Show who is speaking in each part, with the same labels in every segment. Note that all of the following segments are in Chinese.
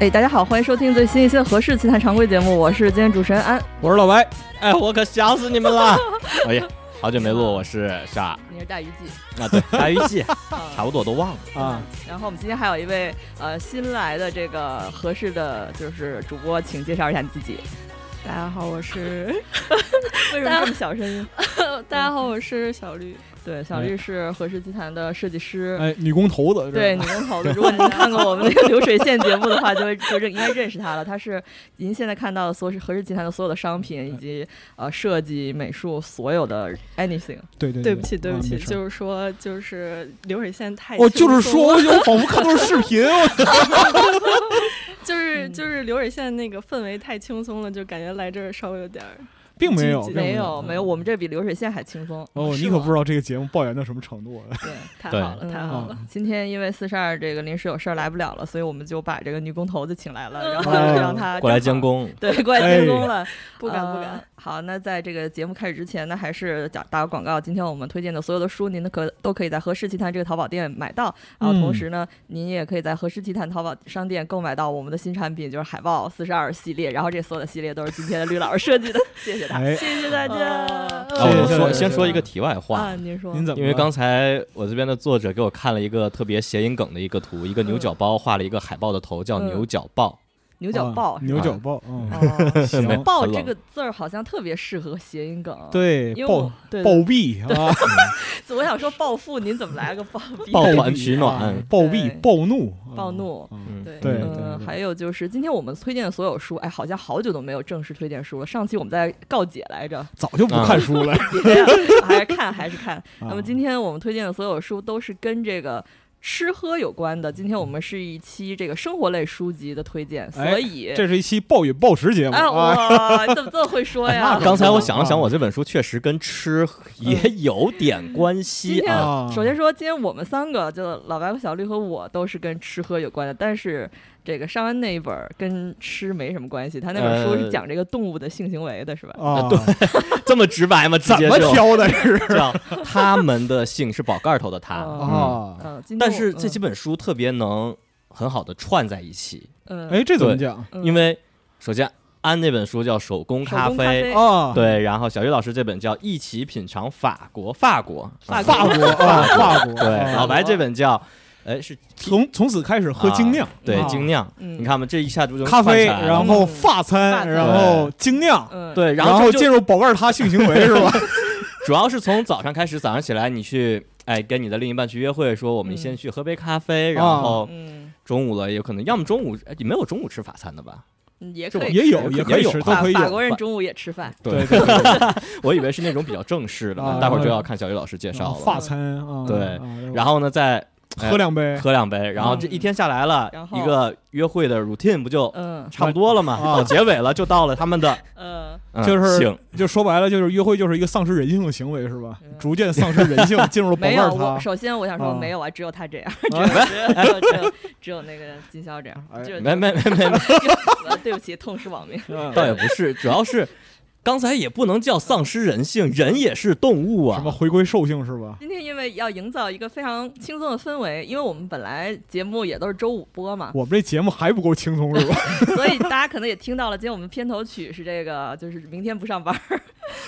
Speaker 1: 哎，大家好，欢迎收听最新一期的《合适奇谈》常规节目，我是今天主持人安，
Speaker 2: 我是老白。
Speaker 3: 哎，我可想死你们了！哎呀，好久没录，我是傻。
Speaker 1: 你是大鱼记
Speaker 3: 啊？对，大鱼记，差不多都忘了
Speaker 1: 啊。然后我们今天还有一位呃新来的这个合适的就是主播，请介绍一下你自己。
Speaker 4: 大家好，我是
Speaker 1: 为什么这么小声音？
Speaker 4: 大家好，我是小绿。
Speaker 1: 对，小绿是和氏集团的设计师，
Speaker 2: 哎，女工头子，
Speaker 1: 对，女工头子。如果您看过我们那个流水线节目的话，就会就认应该认识她了。她是您现在看到的所有和氏集团的所有的商品以及呃设计、美术所有的 anything。
Speaker 2: 对对，
Speaker 4: 对不起，对不起，就是说就是流水线太……
Speaker 2: 我就是说，我仿佛看到是视频，
Speaker 4: 就是就是流水线那个氛围太轻松了，就感觉来这儿稍微有点儿。
Speaker 2: 并没有，
Speaker 1: 没
Speaker 2: 有，
Speaker 1: 没有，我们这比流水线还轻松。
Speaker 2: 哦，你可不知道这个节目抱怨到什么程度
Speaker 1: 了。对，太好了，太好了。今天因为四十二这个临时有事儿来不了了，所以我们就把这个女工头子请来了，然后让她
Speaker 3: 过来监工。
Speaker 1: 对，过来监工了，
Speaker 4: 不敢不敢。
Speaker 1: 好，那在这个节目开始之前呢，还是打打个广告。今天我们推荐的所有的书，您的可都可以在和氏奇谈这个淘宝店买到。然后同时呢，您也可以在和氏奇谈淘宝商店购买到我们的新产品，就是海报四十二系列。然后这所有的系列都是今天的绿老师设计的，谢谢他，谢谢大家。
Speaker 3: 我说先说一个题外话，
Speaker 1: 您说，
Speaker 2: 您怎么？
Speaker 3: 因为刚才我这边的作者给我看了一个特别谐音梗的一个图，一个牛角包画了一个海豹的头，叫牛角豹。
Speaker 1: 牛角豹，
Speaker 2: 牛角豹，
Speaker 1: 行，豹这个字儿好像特别适合谐音梗。
Speaker 2: 对，暴暴毙 啊！
Speaker 1: 我想说暴富，您怎么来个暴 毙？
Speaker 3: 抱团取暖，
Speaker 2: 暴毙，暴怒，
Speaker 1: 暴怒。
Speaker 2: 对
Speaker 1: 对，还有就是今天我们推荐的所有书，哎，好像好久都没有正式推荐书了。上期我们在告解来着，
Speaker 2: 早就不看书了，
Speaker 1: 还是看还是看。那么今天我们推荐的所有书都是跟这个。吃喝有关的，今天我们是一期这个生活类书籍的推荐，所以
Speaker 2: 这是一期暴饮暴食节目。
Speaker 1: 哎哇，怎么这么会说呀？
Speaker 3: 刚才我想了想，我这本书确实跟吃也有点关系啊。
Speaker 1: 首先说，今天我们三个，就老白和小绿和我，都是跟吃喝有关的，但是。这个上恩那一本跟吃没什么关系，他那本书是讲这个动物的性行为的，是吧？
Speaker 3: 啊，对，这么直白吗？
Speaker 2: 怎么挑的？是
Speaker 3: 叫他们的性是宝盖头的他
Speaker 1: 啊。
Speaker 3: 但是这几本书特别能很好的串在一起。
Speaker 1: 嗯，
Speaker 2: 哎，这怎么讲？
Speaker 3: 因为首先安那本书叫手工
Speaker 1: 咖啡
Speaker 2: 哦，
Speaker 3: 对，然后小鱼老师这本叫一起品尝法国，法国，
Speaker 1: 法
Speaker 2: 国啊，法国。
Speaker 3: 对，老白这本叫。哎，是
Speaker 2: 从从此开始喝精酿，
Speaker 3: 对精酿，你看嘛，这一下就
Speaker 2: 咖啡，然后发餐，然后精酿，
Speaker 3: 对，
Speaker 2: 然
Speaker 3: 后
Speaker 2: 进入宝盖他性行为是吧？
Speaker 3: 主要是从早上开始，早上起来你去，哎，跟你的另一半去约会，说我们先去喝杯咖啡，然后中午了，有可能要么中午，哎，你没有中午吃法餐的吧？
Speaker 1: 也可以，
Speaker 2: 也有，也可以吃，都可以。
Speaker 1: 法国人中午也吃饭，
Speaker 3: 对，我以为是那种比较正式的，待会儿就要看小雨老师介绍了。
Speaker 2: 法餐，
Speaker 3: 对，然后呢，在
Speaker 2: 喝两杯，
Speaker 3: 喝两杯，然后这一天下来了，一个约会的 routine 不就差不多了吗？到结尾了，就到了他们的，
Speaker 1: 嗯，
Speaker 2: 就是就说白了，就是约会就是一个丧失人性的行为，是吧？逐渐丧失人性，进入了宝贝他。
Speaker 1: 首先我想说，没有啊，只有他这样，只有只有只有那个金宵这样，
Speaker 3: 没没没没没，
Speaker 1: 对不起，痛失网名。
Speaker 3: 倒也不是，主要是。刚才也不能叫丧失人性，人也是动物啊。
Speaker 2: 什么回归兽性是吧？
Speaker 1: 今天因为要营造一个非常轻松的氛围，因为我们本来节目也都是周五播嘛。
Speaker 2: 我们这节目还不够轻松是吧？
Speaker 1: 所以大家可能也听到了，今天我们片头曲是这个，就是明天不上班。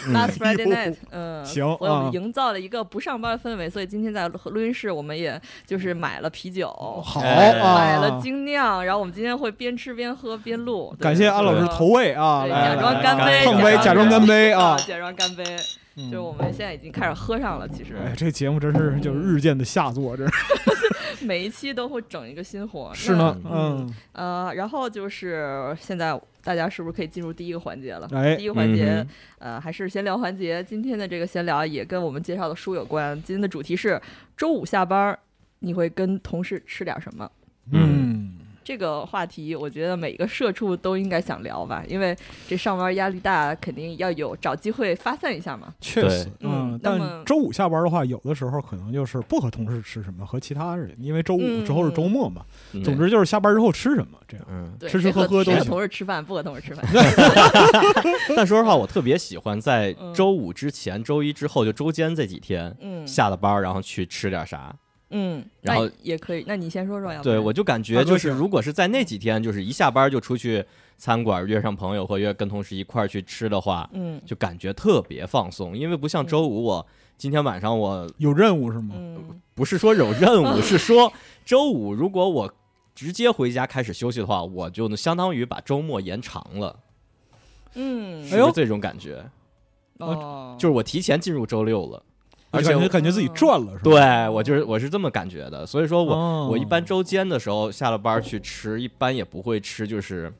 Speaker 1: Last Friday night，嗯，
Speaker 2: 行，
Speaker 1: 我们营造了一个不上班的氛围，所以今天在录音室，我们也就是买了啤酒，
Speaker 2: 好，
Speaker 1: 买了精酿，然后我们今天会边吃边喝边录。
Speaker 2: 感谢安老师投喂 啊，
Speaker 1: 假装干杯，
Speaker 2: 碰杯，假装干杯啊，
Speaker 1: 假装干杯。就是我们现在已经开始喝上了，其实。
Speaker 2: 哎，这节目真是就是日渐的下作，这。
Speaker 1: 每一期都会整一个新活。
Speaker 2: 是呢，嗯。
Speaker 1: 呃，然后就是现在大家是不是可以进入第一个环节了？
Speaker 2: 哎，
Speaker 1: 第一个环节，呃，还是闲聊环节。今天的这个闲聊也跟我们介绍的书有关。今天的主题是周五下班你会跟同事吃点什么？
Speaker 2: 嗯。
Speaker 1: 这个话题，我觉得每个社畜都应该想聊吧，因为这上班压力大，肯定要有找机会发散一下嘛。
Speaker 2: 确实，嗯，但周五下班的话，有的时候可能就是不和同事吃什么，和其他人，因为周五之后是周末嘛。总之就是下班之后吃什么，这样，嗯吃吃喝喝都
Speaker 1: 和同事吃饭，不和同事吃饭。
Speaker 3: 但说实话，我特别喜欢在周五之前、周一之后，就周间这几天，下了班然后去吃点啥。
Speaker 1: 嗯，
Speaker 3: 然后
Speaker 1: 也可以。那你先说说呀。
Speaker 3: 对，我就感觉就是，如果是在那几天，就是一下班就出去餐馆约上朋友或约跟同事一块儿去吃的话，
Speaker 1: 嗯，
Speaker 3: 就感觉特别放松。因为不像周五，我今天晚上我
Speaker 2: 有任务是吗？
Speaker 3: 不是说有任务，是说周五如果我直接回家开始休息的话，我就相当于把周末延长了。
Speaker 1: 嗯，
Speaker 3: 是这种感觉。
Speaker 1: 哦，
Speaker 3: 就是我提前进入周六了。而且
Speaker 2: 我感觉自己赚了，是吧？
Speaker 3: 对我就是我是这么感觉的，所以说我我一般周间的时候下了班去吃，一般也不会吃，就是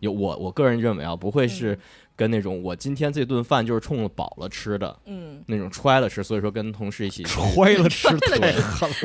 Speaker 3: 有我我个人认为啊，不会是。跟那种我今天这顿饭就是冲了饱了吃的，
Speaker 1: 嗯，
Speaker 3: 那种揣了吃，所以说跟同事一起
Speaker 2: 揣了吃，
Speaker 3: 对，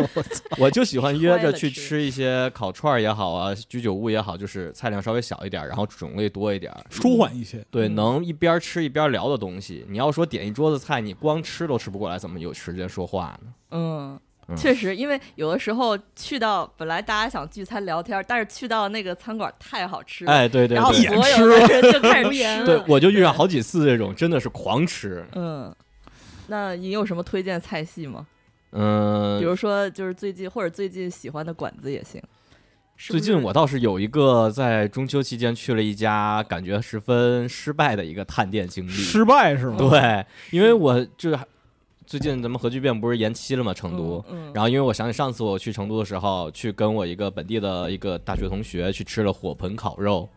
Speaker 3: 我就喜欢约着去吃一些烤串也好啊，居酒屋也好，就是菜量稍微小一点，然后种类多一点，
Speaker 2: 舒缓一些，
Speaker 3: 对，能一边吃一边聊的东西。你要说点一桌子菜，你光吃都吃不过来，怎么有时间说话呢？
Speaker 1: 嗯。确实，因为有的时候去到本来大家想聚餐聊天，但是去到那个餐馆太好吃了，
Speaker 3: 哎，对对，
Speaker 1: 然后所有的人就开始吃，
Speaker 3: 对，我就遇上好几次这种，真的是狂吃。
Speaker 1: 嗯，那你有什么推荐菜系吗？
Speaker 3: 嗯，
Speaker 1: 比如说就是最近或者最近喜欢的馆子也行。
Speaker 3: 最近我倒是有一个在中秋期间去了一家感觉十分失败的一个探店经历，
Speaker 2: 失败是吗？
Speaker 3: 对，因为我就。最近咱们核聚变不是延期了吗？成都，然后因为我想起上次我去成都的时候，去跟我一个本地的一个大学同学去吃了火盆烤肉。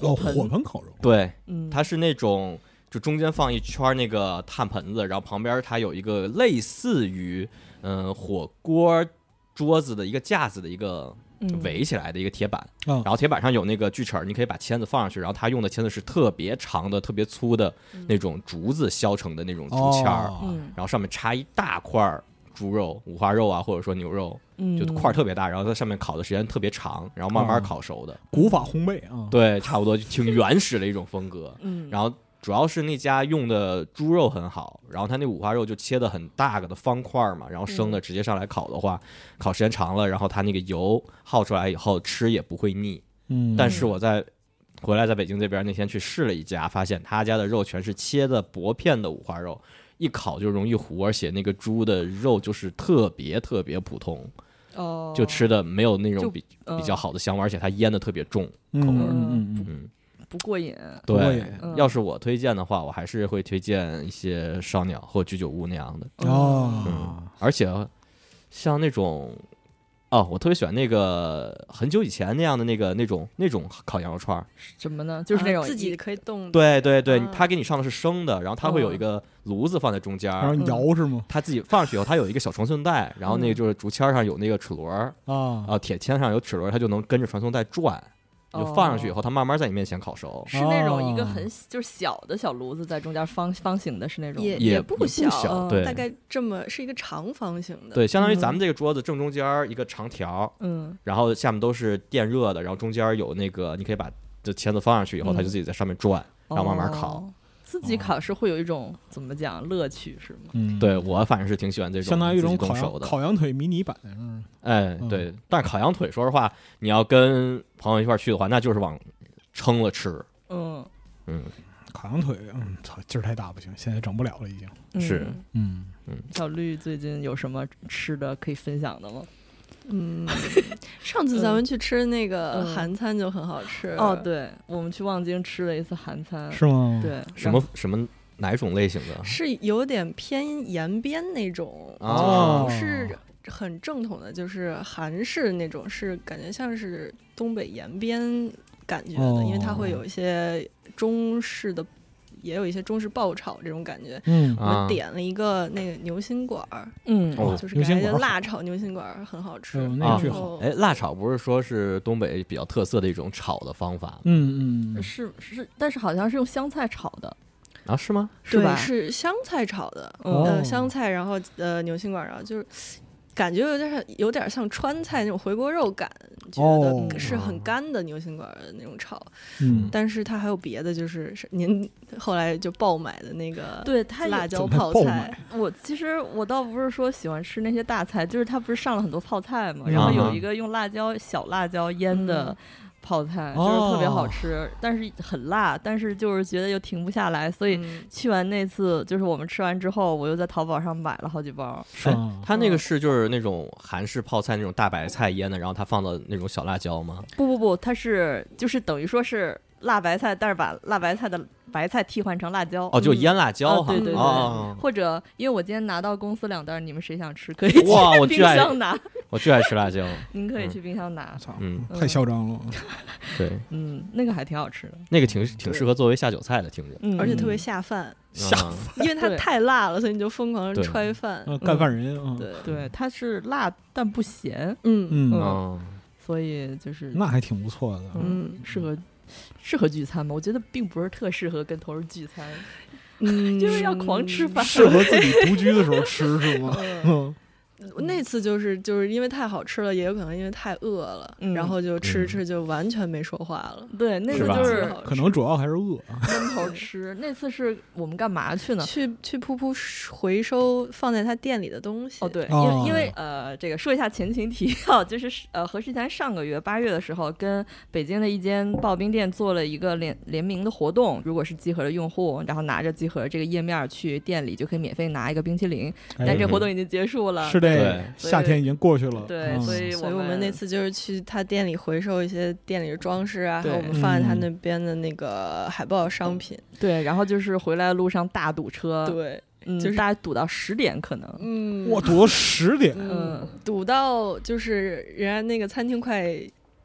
Speaker 2: 哦，火盆烤肉，
Speaker 3: 对，它是那种就中间放一圈那个炭盆子，然后旁边它有一个类似于嗯火锅桌子的一个架子的一个。围起来的一个铁板，然后铁板上有那个锯齿，你可以把签子放上去。然后他用的签子是特别长的、特别粗的那种竹子削成的那种竹签儿，然后上面插一大块猪肉、五花肉啊，或者说牛肉，就块儿特别大。然后在上面烤的时间特别长，然后慢慢烤熟的，
Speaker 2: 古法烘焙啊，
Speaker 3: 对，差不多就挺原始的一种风格。然后。主要是那家用的猪肉很好，然后他那五花肉就切的很大个的方块嘛，然后生的直接上来烤的话，烤时间长了，然后它那个油耗出来以后吃也不会腻。
Speaker 2: 嗯，
Speaker 3: 但是我在回来在北京这边那天去试了一家，发现他家的肉全是切的薄片的五花肉，一烤就容易糊，而且那个猪的肉就是特别特别普通，
Speaker 1: 哦，
Speaker 3: 就吃的没有那种比比较好的香味，而且它腌的特别重，口味，
Speaker 2: 嗯
Speaker 3: 嗯。嗯。
Speaker 1: 不过瘾，
Speaker 3: 对，要是我推荐的话，我还是会推荐一些烧鸟或居酒屋那样的。
Speaker 2: 哦。
Speaker 3: 而且像那种哦，我特别喜欢那个很久以前那样的那个那种那种烤羊肉串
Speaker 1: 什么呢？就是那种
Speaker 4: 自己可以动。
Speaker 3: 对对对，他给你上的是生的，然后他会有一个炉子放在中间，
Speaker 2: 然后摇是吗？
Speaker 3: 他自己放上去以后，他有一个小传送带，然后那个就是竹签上有那个齿轮啊，
Speaker 2: 啊，
Speaker 3: 铁签上有齿轮，它就能跟着传送带转。就放上去以后，它慢慢在你面前烤熟。
Speaker 1: 是那种一个很就是小的小炉子，在中间方方形的，是那种
Speaker 4: 也
Speaker 3: 也
Speaker 4: 不
Speaker 3: 小，对，
Speaker 4: 大概这么是一个长方形的，
Speaker 3: 对，相当于咱们这个桌子正中间一个长条，
Speaker 1: 嗯，
Speaker 3: 然后下面都是电热的，然后中间有那个，你可以把这钳子放上去以后，它就自己在上面转，然后慢慢烤。
Speaker 1: 自己考试会有一种怎么讲乐趣是吗？
Speaker 2: 嗯，
Speaker 3: 对我反正是挺喜欢这种
Speaker 2: 相当于一种
Speaker 3: 烤羊
Speaker 2: 烤羊腿迷你版。嗯，
Speaker 3: 哎，对，但是烤羊腿，说实话，你要跟朋友一块去的话，那就是往撑了吃。
Speaker 1: 嗯
Speaker 3: 嗯，
Speaker 2: 烤羊腿，嗯，操，劲儿太大不行，现在整不了了，已
Speaker 3: 经是。
Speaker 2: 嗯
Speaker 3: 嗯，
Speaker 1: 小绿最近有什么吃的可以分享的吗？
Speaker 4: 嗯，上次咱们去吃那个韩餐就很好吃
Speaker 1: 哦。对，我们去望京吃了一次韩餐，
Speaker 2: 是吗？
Speaker 1: 对，
Speaker 3: 什么什么哪种类型的？
Speaker 4: 是有点偏延边那种，
Speaker 2: 哦，
Speaker 4: 是很正统的，就是韩式那种，是感觉像是东北延边感觉的，因为它会有一些中式的。也有一些中式爆炒这种感觉，
Speaker 2: 嗯，
Speaker 4: 我点了一个那个牛心管儿，
Speaker 1: 嗯，
Speaker 4: 就是感觉辣炒牛心管儿很好吃，
Speaker 2: 那最好。
Speaker 3: 哎，辣炒不是说是东北比较特色的一种炒的方法？
Speaker 2: 嗯
Speaker 1: 嗯，是是，但是好像是用香菜炒的
Speaker 3: 啊？是吗？
Speaker 1: 是吧？
Speaker 4: 是香菜炒的，呃，香菜，然后呃牛心管儿，然后就是。感觉有点有点像川菜那种回锅肉感，觉得是很干的牛心管的那种炒，
Speaker 2: 嗯，
Speaker 4: 但是它还有别的，就是您后来就爆买的那个，
Speaker 1: 对，它
Speaker 4: 辣椒泡菜。
Speaker 1: 我其实我倒不是说喜欢吃那些大菜，就是它不是上了很多泡菜嘛，然后有一个用辣椒小辣椒腌的。泡菜就是特别好吃，但是很辣，但是就是觉得又停不下来，所以去完那次，就是我们吃完之后，我又在淘宝上买了好几包。
Speaker 2: 是
Speaker 3: 他那个是就是那种韩式泡菜那种大白菜腌的，然后他放的那种小辣椒吗？
Speaker 1: 不不不，它是就是等于说是辣白菜，但是把辣白菜的白菜替换成辣椒。
Speaker 3: 哦，就腌辣椒
Speaker 1: 哈。对对
Speaker 3: 对。
Speaker 1: 或者因为我今天拿到公司两袋，你们谁想吃可以去冰箱拿。
Speaker 3: 我最爱吃辣椒，
Speaker 1: 您可以去冰箱拿。
Speaker 3: 嗯，
Speaker 2: 太嚣张了。
Speaker 3: 对，
Speaker 1: 嗯，那个还挺好吃的，
Speaker 3: 那个挺挺适合作为下酒菜的，听着，
Speaker 4: 而且特别下饭。
Speaker 2: 下饭，
Speaker 4: 因为它太辣了，所以你就疯狂揣饭。
Speaker 2: 干饭人啊，
Speaker 4: 对
Speaker 1: 对，它是辣但不咸。
Speaker 4: 嗯
Speaker 1: 嗯，所以就是
Speaker 2: 那还挺不错的。
Speaker 1: 嗯，适合适合聚餐吗？我觉得并不是特适合跟同事聚餐，
Speaker 4: 嗯，
Speaker 1: 就是要狂吃饭，
Speaker 2: 适合自己独居的时候吃是吗？嗯。
Speaker 4: 那次就是就是因为太好吃了，也有可能因为太饿了，然后就吃吃就完全没说话了。
Speaker 1: 对，那次就是
Speaker 2: 可能主要还是饿，
Speaker 1: 闷头吃。那次是我们干嘛去呢？
Speaker 4: 去去噗噗回收放在他店里的东西。
Speaker 1: 哦，对，因为因为呃，这个说一下前情提要，就是呃，何世前上个月八月的时候跟北京的一间刨冰店做了一个联联名的活动，如果是集合的用户，然后拿着集合这个页面去店里，就可以免费拿一个冰淇淋。但这活动已经结束了。
Speaker 2: 是的。对，夏天已经过去了。
Speaker 1: 对，所以
Speaker 4: 所以我们那次就是去他店里回收一些店里的装饰啊，还有我们放在他那边的那个海报商品。
Speaker 1: 对，然后就是回来的路上大堵车。
Speaker 4: 对，嗯
Speaker 1: 就是大家堵到十点可能。
Speaker 4: 嗯，
Speaker 2: 哇堵到十点。
Speaker 1: 嗯，
Speaker 4: 堵到就是人家那个餐厅快。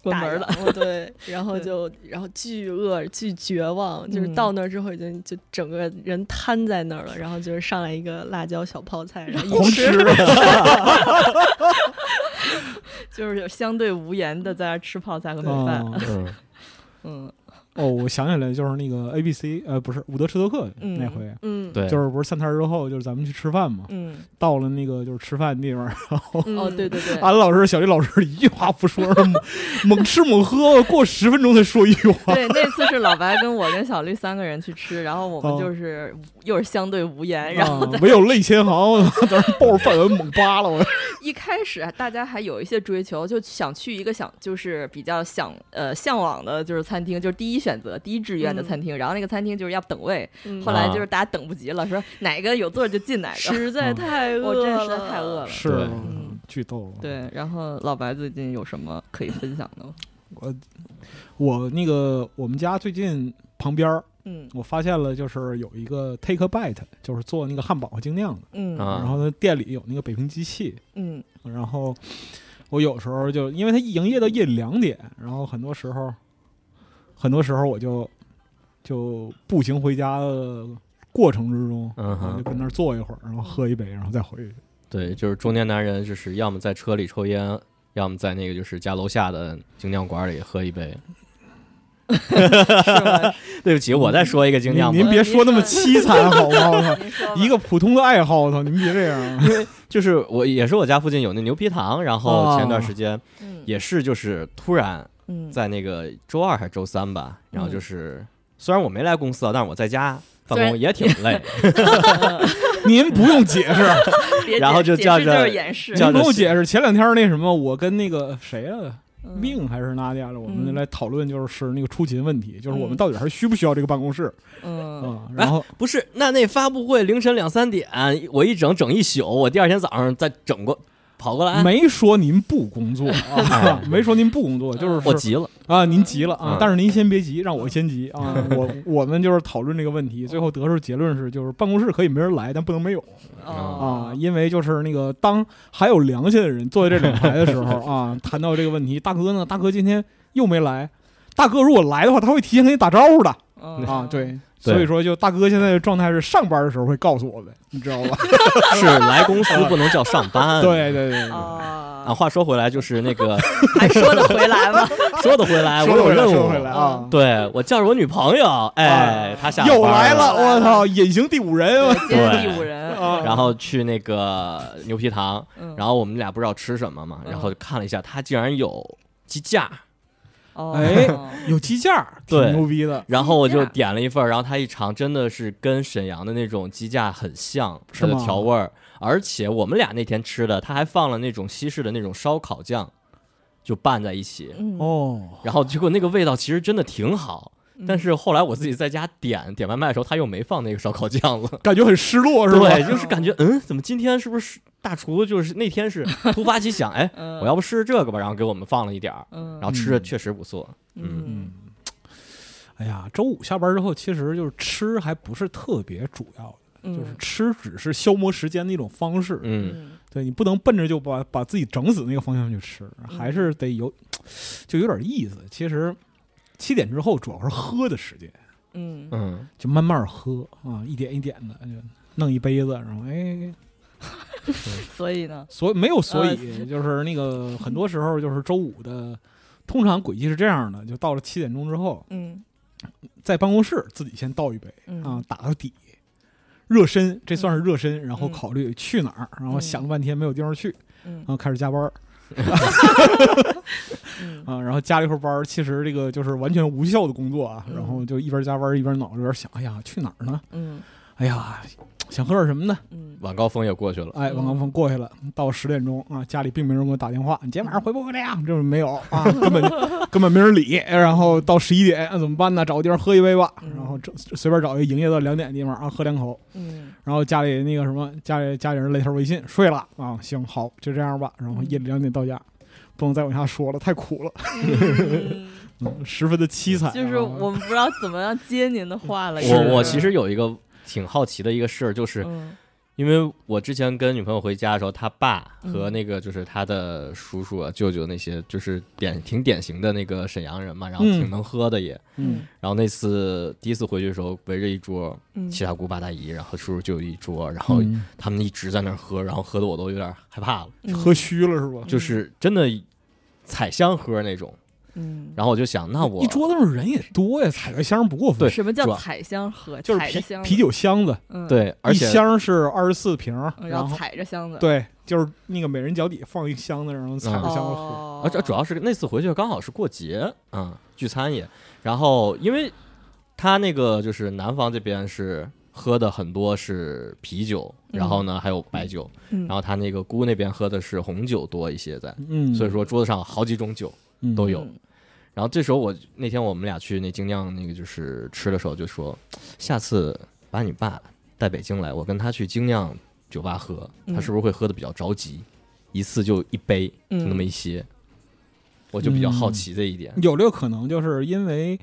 Speaker 1: 关门了，
Speaker 4: 对，然后就，然后巨饿、巨绝望，就是到那儿之后已经就整个人瘫在那儿了，然后就是上来一个辣椒小泡菜，然后一吃，
Speaker 1: 就是相对无言的在那吃泡菜和米饭，嗯。
Speaker 2: 哦，我想起来，就是那个 A B C，呃，不是伍德施特克那回，
Speaker 4: 嗯，
Speaker 3: 对，
Speaker 2: 就是不是三天之后，就是咱们去吃饭嘛，
Speaker 1: 嗯，
Speaker 2: 到了那个就是吃饭地方，然后
Speaker 1: 哦，对对对，
Speaker 2: 安老师、小丽老师一句话不说，猛猛吃猛喝，过十分钟才说一句话。
Speaker 1: 对，那次是老白跟我跟小绿三个人去吃，然后我们就是又是相对无言，然后
Speaker 2: 没有泪千行，在那抱着饭碗猛扒了。我
Speaker 1: 一开始大家还有一些追求，就想去一个想就是比较想呃向往的，就是餐厅，就是第一选。选择第一志愿的餐厅，然后那个餐厅就是要等位，后来就是大家等不及了，说哪个有座就进哪个，
Speaker 4: 实在太饿
Speaker 1: 了，真实在太饿了，
Speaker 2: 是，
Speaker 1: 嗯，
Speaker 2: 巨逗。
Speaker 1: 对，然后老白最近有什么可以分享的吗？
Speaker 2: 我我那个我们家最近旁边儿，
Speaker 1: 嗯，
Speaker 2: 我发现了就是有一个 Take a Bite，就是做那个汉堡和精酿的，
Speaker 1: 嗯，
Speaker 2: 然后他店里有那个北平机器，
Speaker 1: 嗯，
Speaker 2: 然后我有时候就因为他营业到夜里两点，然后很多时候。很多时候我就就步行回家的过程之中，
Speaker 3: 嗯
Speaker 2: 就跟那儿坐一会儿，然后喝一杯，然后再回去。
Speaker 3: 对，就是中年男人，就是要么在车里抽烟，要么在那个就是家楼下的精酿馆里喝一杯。对不起，我再说一个精酿吧
Speaker 2: 您，您别说那么凄惨好吗？我操，
Speaker 1: 您说吧
Speaker 2: 一个普通的爱好，我操，您别这样啊。
Speaker 3: 因为就是我也是我家附近有那牛皮糖，然后前段时间
Speaker 1: 嗯
Speaker 3: 也是就是突然
Speaker 1: 嗯
Speaker 3: 在那个周二还是周三吧，然后就是虽然我没来公司啊，但是我在家办公也挺累，
Speaker 2: 您不用解释，
Speaker 3: 然后就叫着
Speaker 1: 掩饰，
Speaker 3: 叫
Speaker 2: 您不用解释。前两天那什么，我跟那个谁啊，
Speaker 1: 嗯
Speaker 2: 命还是哪家了，我们
Speaker 1: 嗯
Speaker 2: 来讨论就是那个出勤问题，就是我们
Speaker 1: 嗯
Speaker 2: 到底还需不需要这个办公室
Speaker 1: 嗯
Speaker 2: 啊？然后
Speaker 3: 不是，那那发布会凌晨两三点，我一整整一宿，我第二天早上再整过跑过来，
Speaker 2: 没说您不工作啊，没说您不工作，就是
Speaker 3: 我急了，
Speaker 2: 啊，您急了啊
Speaker 3: 嗯，
Speaker 2: 但是您先别急，让我先急啊。我我们就是讨论这个问题，最后得出结论是，就是办公室可以没人来，但不能没有
Speaker 1: 哦
Speaker 2: 啊，因为就是那个当还有良心的人坐在这两排的时候啊，谈到这个问题，大哥呢，大哥今天又没来。大哥如果来的话，他会提前跟你打招呼的
Speaker 1: 嗯
Speaker 2: 啊。对所以说就大哥现在的状态是上班的时候会告诉我们，你知道吧？
Speaker 3: 是来公司不能叫上班。
Speaker 2: 对对对对，
Speaker 3: 啊，
Speaker 1: 啊，
Speaker 3: 话说回来，就是那个
Speaker 1: 还说得回来吗？
Speaker 3: 说得回来，我有任务。
Speaker 2: 说回来啊，
Speaker 3: 对我叫着我女朋友，哎，她下班。
Speaker 2: 又来了，我操，隐形第五人
Speaker 1: 隐形第五人，
Speaker 2: 啊
Speaker 3: 然后去那个牛皮糖，
Speaker 1: 嗯。
Speaker 3: 然后我们俩不知道吃什么嘛，
Speaker 1: 嗯。
Speaker 3: 然后看了一下，他竟然有鸡架，
Speaker 1: 哦
Speaker 2: 哎有鸡架，挺
Speaker 3: 对
Speaker 2: 牛逼的。
Speaker 3: 然后我就点了一份，然后他一尝真的是跟沈阳的那种鸡架很像，它的
Speaker 2: 是
Speaker 3: 调味儿，而且我们俩那天吃的，他还放了那种西式的那种烧烤酱，就拌在一起，
Speaker 1: 嗯，
Speaker 2: 哦，
Speaker 3: 然后结果那个味道其实真的挺好。
Speaker 1: 嗯。
Speaker 3: 但是后来我自己在家点点外卖的时候，他又没放那个烧烤酱了。
Speaker 2: 感觉很失落是吧？
Speaker 3: 对，就是感觉嗯，怎么今天是不是大厨就是那天是 突发奇想，哎，
Speaker 1: 嗯。
Speaker 3: 我要不试试这个吧，然后给我们放了一点儿，
Speaker 1: 嗯，
Speaker 3: 然后吃着确实不错。嗯。
Speaker 2: 哎呀，周五下班之后，其实就是吃还不是特别主要的，
Speaker 1: 嗯
Speaker 2: 就是吃只是消磨时间的一种方式。
Speaker 3: 嗯。
Speaker 1: 嗯。
Speaker 2: 对你不能奔着就把把自己整死那个方向去吃，还是得有就有点意思。其实七点之后主要是喝的时间，
Speaker 1: 嗯。
Speaker 3: 嗯。
Speaker 2: 就慢慢喝啊，一点一点的就弄一杯子，然后哎，
Speaker 1: 所以呢，
Speaker 2: 所没有所
Speaker 1: 呃
Speaker 2: 以，就是那个很多时候就是周五的，通常轨迹是这样的，就到了七点钟之后，
Speaker 1: 嗯。
Speaker 2: 在办公室自己先倒一杯
Speaker 1: 嗯。
Speaker 2: 啊，打个底，热身，这算是热身，然后
Speaker 1: 嗯。
Speaker 2: 考虑去哪儿，然后想了半天没有地方去，
Speaker 1: 嗯。
Speaker 2: 然后开始加班儿。
Speaker 1: 嗯
Speaker 2: 啊，然后加了一会儿班儿，其实这个就是完全无效的工作啊，
Speaker 1: 嗯
Speaker 2: 然后就一边加班儿一边脑子里边想，哎呀，去哪儿呢？
Speaker 1: 嗯。
Speaker 2: 哎呀，想喝点什么呢？
Speaker 1: 嗯
Speaker 3: 晚高峰也过去了。
Speaker 2: 哎，晚高峰过去了，到十点钟啊，家里并没有人给我打电话，你今天晚上回不回来呀？这种没有啊，根本根本没人理。然后到十一点、啊怎么办呢？找个地方喝一杯吧，
Speaker 1: 嗯
Speaker 2: 然后这随便找一个营业到两点的地方啊，喝两口。
Speaker 1: 嗯
Speaker 2: 然后家里那个什么，家里家里人来条微信，睡了啊，行好，就这样吧。然后夜里两点到家，不能再往下说了，太苦了，
Speaker 1: 嗯，
Speaker 2: 嗯，十分的凄惨啊、
Speaker 1: 就是我们不知道怎么样接您的话了。
Speaker 3: 我我其实有一个挺好奇的一个事儿，就是
Speaker 1: 嗯
Speaker 3: 因为我之前跟女朋友回家的时候，她爸和
Speaker 1: 嗯
Speaker 3: 那个就是他的叔叔啊、舅舅那些，就是典挺典型的那个沈阳人嘛，然后
Speaker 2: 嗯
Speaker 3: 挺能喝的也。
Speaker 2: 嗯
Speaker 3: 然后那次第一次回去的时候，围着一桌
Speaker 1: 嗯
Speaker 3: 七大姑八大姨，然后叔叔舅舅一桌，然后
Speaker 2: 嗯
Speaker 3: 他们一直在那儿喝，然后喝的我都有点害怕了，
Speaker 1: 嗯
Speaker 2: 喝虚了是吧？
Speaker 3: 就是真的采香喝那种。
Speaker 1: 嗯，
Speaker 3: 然后我就想，那我
Speaker 2: 一桌子上人也多呀，采个箱不过分。
Speaker 3: 对
Speaker 1: 什么叫
Speaker 3: 主要
Speaker 1: 采香喝？
Speaker 2: 就是啤啤酒箱子，
Speaker 1: 嗯，
Speaker 3: 对，而
Speaker 2: 一
Speaker 3: 且
Speaker 2: 箱是二十四瓶，
Speaker 1: 嗯，
Speaker 2: 然后
Speaker 1: 踩着箱子，
Speaker 2: 对，就是那个每人脚底放一箱子，然后踩着箱子喝。
Speaker 1: 哦，
Speaker 3: 而且主要是那次回去刚好是过节，嗯，聚餐也，然后因为他那个就是南方这边是喝的很多是啤酒，然后呢还有白酒，
Speaker 1: 嗯，
Speaker 3: 然后他那个姑那边喝的是红酒多一些在，
Speaker 2: 嗯，
Speaker 3: 所以说桌子上好几种酒
Speaker 2: 嗯
Speaker 3: 都有。
Speaker 1: 嗯
Speaker 3: 然后这时候我那天我们俩去那精酿那个就是吃的时候就说，下次把你爸带北京来，我跟他去精酿酒吧喝，他
Speaker 1: 嗯
Speaker 3: 是不是会喝的比较着急，一次就一杯，就那么一些。我就比较好奇这一点。
Speaker 2: 有这个可能，就是因为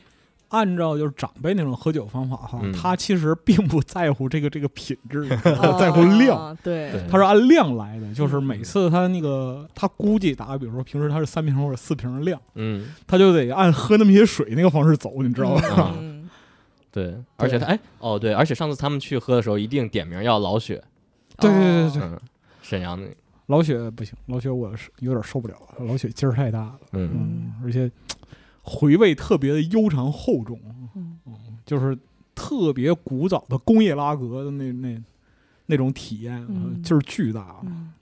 Speaker 2: 按照就是长辈那种喝酒方法哈，
Speaker 3: 嗯。
Speaker 2: 他其实并不在乎这个这个品质，
Speaker 1: 哦
Speaker 2: 在乎量。
Speaker 1: 对。
Speaker 3: 对
Speaker 2: 他是按量来的，就是
Speaker 1: 嗯
Speaker 2: 每次他那个他估计打个比如说平时他是三瓶或者四瓶的量，
Speaker 3: 嗯，
Speaker 2: 他就得按喝那么些水那个方式走，你知道吧？
Speaker 3: 啊
Speaker 1: 嗯。
Speaker 3: 对，而且他哎哦对，而且上次他们去喝的时候，一定点名要老雪，
Speaker 2: 对对对对，
Speaker 3: 嗯，沈阳的，
Speaker 2: 老雪不行，老雪我是有点受不了了，老雪劲儿太大了，
Speaker 3: 嗯。
Speaker 2: 嗯，而且回味特别的悠长厚重，
Speaker 1: 嗯
Speaker 2: 就是特别古早的工业拉格的那那那种体验，劲儿巨大，
Speaker 1: 嗯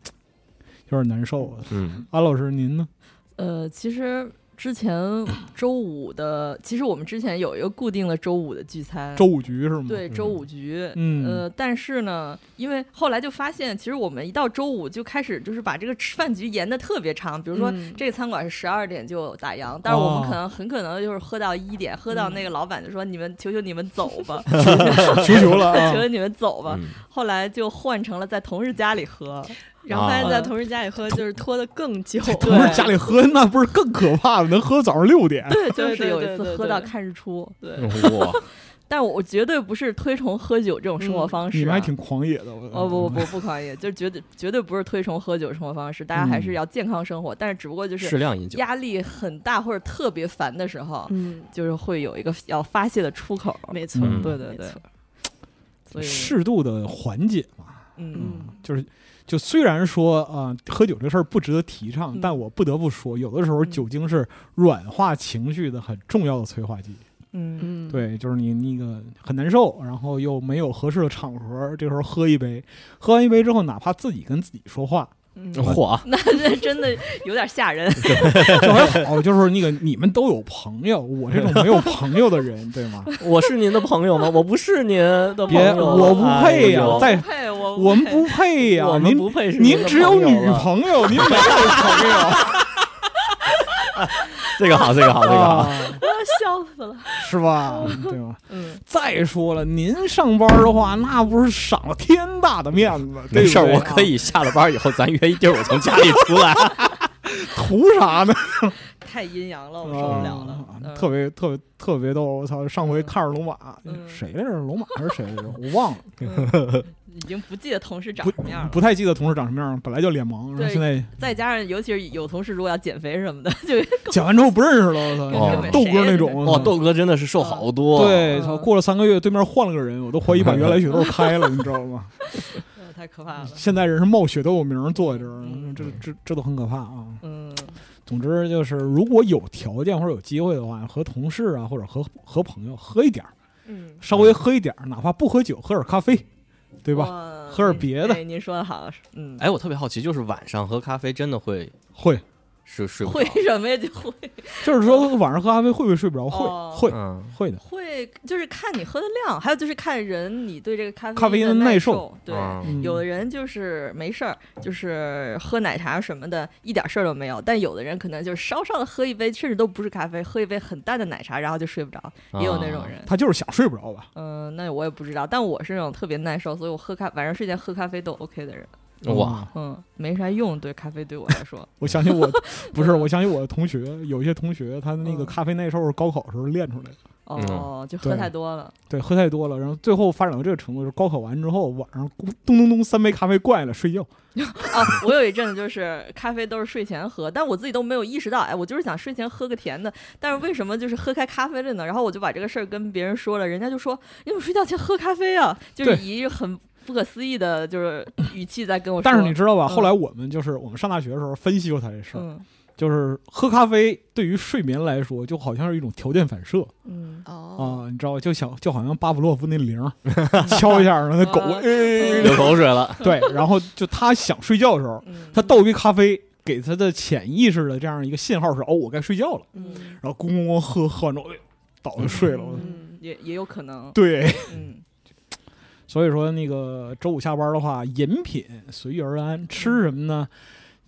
Speaker 2: 有点难受啊。
Speaker 3: 嗯
Speaker 2: 安老师您呢？
Speaker 1: 呃，其实之前周五的，其实我们之前有一个固定的周五的聚餐，
Speaker 2: 周五局是吗？
Speaker 1: 对周
Speaker 3: 嗯
Speaker 1: 五局，
Speaker 2: 嗯。
Speaker 1: 呃，但是呢，因为后来就发现，其实我们一到周五就开始就是把这个吃饭局延的特别长，比如说
Speaker 4: 嗯。
Speaker 1: 这个餐馆是十二点就打烊，但是我们
Speaker 2: 哦
Speaker 1: 可能很可能就是喝到一点，喝到那个老板就说你们求求你们走吧，
Speaker 2: 求求了啊。
Speaker 1: 求！求你们走吧。
Speaker 3: 嗯。
Speaker 1: 后来就换成了在同事家里喝，
Speaker 4: 然后发现
Speaker 1: 啊
Speaker 4: 在同事家里喝就是拖得更久，
Speaker 2: 同事家里喝那不是更可怕了，能喝早上六点。
Speaker 1: 对，就是有一次喝到看日出，对。
Speaker 3: 哇，
Speaker 1: 但我绝对不是推崇喝酒这种生活
Speaker 4: 嗯
Speaker 1: 方式、啊
Speaker 2: 你们还挺狂野的，我
Speaker 1: 哦不不不不狂野，就是绝对绝对不是推崇喝酒生活方式，大家还是
Speaker 2: 嗯
Speaker 1: 要健康生活。但是只不过就是
Speaker 3: 适量饮酒。
Speaker 1: 压力很大或者特别烦的时候，
Speaker 4: 嗯，
Speaker 1: 就是会有一个要发泄的出口。
Speaker 4: 没错，
Speaker 2: 嗯
Speaker 1: 对对对，所以
Speaker 2: 适度的缓解嘛。
Speaker 1: 嗯
Speaker 4: 嗯
Speaker 2: 就是就虽然说啊、喝酒这事儿不值得提倡，
Speaker 1: 嗯。
Speaker 2: 但我不得不说，有的时候
Speaker 1: 嗯。
Speaker 2: 酒精是软化情绪的很重要的催化剂。
Speaker 1: 嗯。
Speaker 4: 嗯，
Speaker 2: 对，就是你那个很难受，然后又没有合适的场合，这时候喝一杯，喝完一杯之后，哪怕自己跟自己说话，
Speaker 1: 嗯，
Speaker 3: 嚯，
Speaker 1: 那这真的有点吓人。
Speaker 2: 这还好，就是那个你们都有朋友，我这种没有朋友的人，对吗？
Speaker 3: 我是您的朋友吗？我不是您的朋
Speaker 2: 别
Speaker 3: 友，
Speaker 2: 我不配呀
Speaker 3: 哎呦
Speaker 2: 在
Speaker 1: 不配我
Speaker 2: 我们不配呀、
Speaker 3: 我们
Speaker 2: 您
Speaker 3: 不配是
Speaker 2: 您
Speaker 3: 的
Speaker 2: 只有女
Speaker 3: 朋友，
Speaker 2: 您没有朋友，
Speaker 3: 这个好，这个好，这个好。
Speaker 2: 啊，
Speaker 1: 笑死了。
Speaker 2: 是吧？对吧？
Speaker 1: 嗯，
Speaker 2: 再说了，您上班的话，那不是赏了天大的面子，对
Speaker 3: 没事儿，我可以下了班以后，咱约一地儿，我从家里出来。
Speaker 2: 图啥呢？
Speaker 1: 太阴阳了，我受不了了
Speaker 2: 特别特别特别逗！我操，上回看着龙马，
Speaker 1: 嗯
Speaker 2: 谁来着？龙马还是谁来着？我忘了，
Speaker 1: 嗯已经不记得同事长什么样了。
Speaker 2: 不太记得同事长什么样了。本来就脸盲，然后现在
Speaker 1: 再加上，尤其是有同事如果要减肥什么的，就
Speaker 2: 讲完之后不认识了。我操，
Speaker 3: 哦
Speaker 2: 豆哥那种，
Speaker 3: 哇，豆哥真的是瘦好多。
Speaker 2: 对，
Speaker 1: 嗯
Speaker 2: 操，过了三个月，对面换了个人，我都怀疑把 原来血豆开了，你知道吗？
Speaker 1: 呃 太可怕了。
Speaker 2: 现在人是冒血豆名坐在这儿，
Speaker 1: 嗯
Speaker 2: 这这这都很可怕啊。
Speaker 1: 嗯
Speaker 2: 总之就是，如果有条件或者有机会的话，和同事啊或者和和朋友喝一点儿，
Speaker 1: 嗯，
Speaker 2: 稍微喝一点儿，哪怕不喝酒，喝点咖啡，对吧？喝点别的。
Speaker 1: 哎，您说的好，嗯，
Speaker 3: 哎，我特别好奇，就是晚上喝咖啡真的会
Speaker 2: 会，
Speaker 3: 是睡
Speaker 1: 会？什么呀？就会
Speaker 2: 就是说晚上喝咖啡会不会睡不着？
Speaker 1: 哦
Speaker 2: 会会
Speaker 3: 嗯，
Speaker 2: 会的。
Speaker 1: 会，就是看你喝的量，还有就是看人你对这个咖啡
Speaker 2: 咖啡因
Speaker 1: 的耐
Speaker 2: 的耐受
Speaker 1: 对。有的人就是没事儿，就是喝奶茶什么的，一点事儿都没有。但有的人可能就是稍稍的喝一杯，甚至都不是咖啡，喝一杯很淡的奶茶，然后就睡不着，也有那种人。
Speaker 2: 他就是想睡不着吧？
Speaker 1: 嗯、那我也不知道，但我是那种特别耐受，所以我喝咖晚上睡前喝咖啡都 OK 的人。
Speaker 3: 哇，
Speaker 1: 嗯，没啥用，对咖啡对我来说。
Speaker 2: 我相信我，不是我相信我的同学，有一些同学他的那个
Speaker 1: 嗯
Speaker 2: 咖啡耐受是高考时候练出来的。
Speaker 1: 哦，就喝太多了。
Speaker 2: 对，喝太多了，然后最后发展到这个程度，就是高考完之后，晚上咚咚咚三杯咖啡灌了睡觉。
Speaker 1: 啊，我有一阵子就是咖啡都是睡前喝，但我自己都没有意识到，哎，我就是想睡前喝个甜的，但是为什么就是喝开咖啡了呢？然后我就把这个事儿跟别人说了，人家就说你怎么睡觉前喝咖啡啊？就是
Speaker 2: 对
Speaker 1: 以一个很不可思议的，就是语气在跟我说。
Speaker 2: 但是你知道吧？
Speaker 1: 嗯
Speaker 2: 后来我们就是我们上大学的时候分析过他这事儿，
Speaker 1: 嗯
Speaker 2: 就是喝咖啡对于睡眠来说，就好像是一种条件反射
Speaker 1: 嗯，
Speaker 4: 哦，
Speaker 2: 啊，你知道吧？就想就好像巴甫洛夫那铃儿 敲一下，让那狗
Speaker 1: 啊
Speaker 2: 哎
Speaker 3: 流口水了。
Speaker 2: 对，然后就他想睡觉的时候，
Speaker 1: 嗯
Speaker 2: 他倒一杯咖啡，给他的潜意识的这样一个信号是：哦，我该睡觉了。
Speaker 1: 嗯
Speaker 2: 然后咣咣咣喝喝完之后，哎倒就睡了。
Speaker 1: 嗯，也也有可能。
Speaker 2: 对，
Speaker 1: 嗯
Speaker 2: 所以说那个周五下班的话，饮品随遇而安，吃什么呢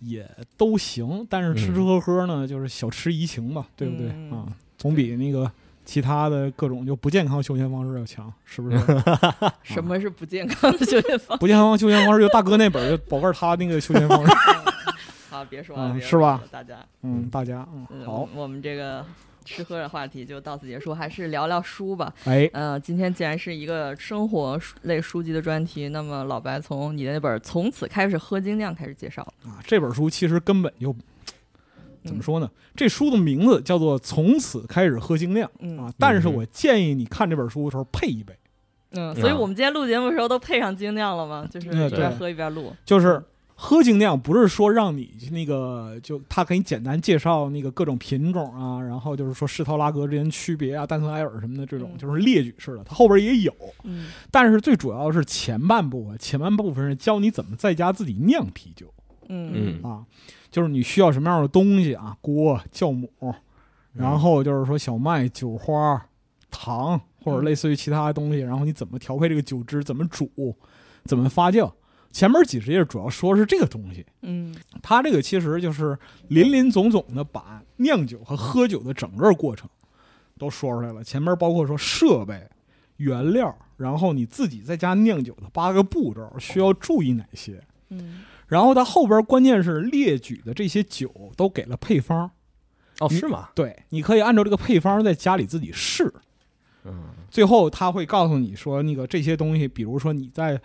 Speaker 2: 也都行，但是吃吃喝喝呢，就是小吃怡情吧，对不对
Speaker 1: 嗯
Speaker 2: 啊？总比那个其他的各种就不健康休闲方式要强，是不是？
Speaker 1: 什么是不健康的休闲方式？
Speaker 2: 不健康休闲方式就大哥那本儿，就宝盖儿他那个休闲方式。
Speaker 1: 好，别说了，
Speaker 2: 嗯
Speaker 1: 别说
Speaker 2: 是吧
Speaker 1: 大家。
Speaker 2: 嗯，大家嗯
Speaker 1: 嗯，
Speaker 2: 好，
Speaker 1: 我们这个吃喝的话题就到此结束，还是聊聊书吧。
Speaker 2: 哎，
Speaker 1: 呃，今天既然是一个生活类书籍的专题，那么老白从你的那本《从此开始喝精酿》开始介绍。
Speaker 2: 啊，这本书其实根本就怎么
Speaker 1: 嗯
Speaker 2: 说呢？这书的名字叫做《从此开始喝精酿》
Speaker 1: 嗯
Speaker 2: 啊，但是
Speaker 3: 嗯
Speaker 2: 我建议你看这本书的时候配一杯，
Speaker 1: 嗯，所以
Speaker 3: 啊
Speaker 1: 我们今天录节目的时候都配上精酿了吗？就是
Speaker 2: 嗯
Speaker 1: 一边喝一边录。
Speaker 2: 就是喝精酿不是说让你那个就他给你简单介绍那个各种品种啊，然后就是说施陶拉格之间区别啊，丹森埃尔什么的这种，
Speaker 1: 嗯。
Speaker 2: 就是列举式的，它后边也有。
Speaker 1: 嗯。
Speaker 2: 但是最主要是前半部分，前半部分是教你怎么在家自己酿啤酒。
Speaker 1: 嗯。
Speaker 3: 嗯。
Speaker 2: 啊，就是你需要什么样的东西啊，锅、酵母，然后就是说小麦、酒花、糖或者类似于其他的东西，然后你怎么调配这个酒汁，怎么煮，怎么发酵。前面几十页主要说是这个东西，
Speaker 1: 嗯
Speaker 2: 它这个其实就是林林总总的把酿酒和喝酒的整个过程都说出来了。前面包括说设备、原料，然后你自己在家酿酒的八个步骤需要注意哪些，
Speaker 1: 嗯
Speaker 2: 然后它后边关键是列举的这些酒都给了配方，
Speaker 3: 哦，是吗？
Speaker 2: 对，你可以按照这个配方在家里自己试。
Speaker 3: 嗯
Speaker 2: 最后他会告诉你说，那个这些东西，比如说你在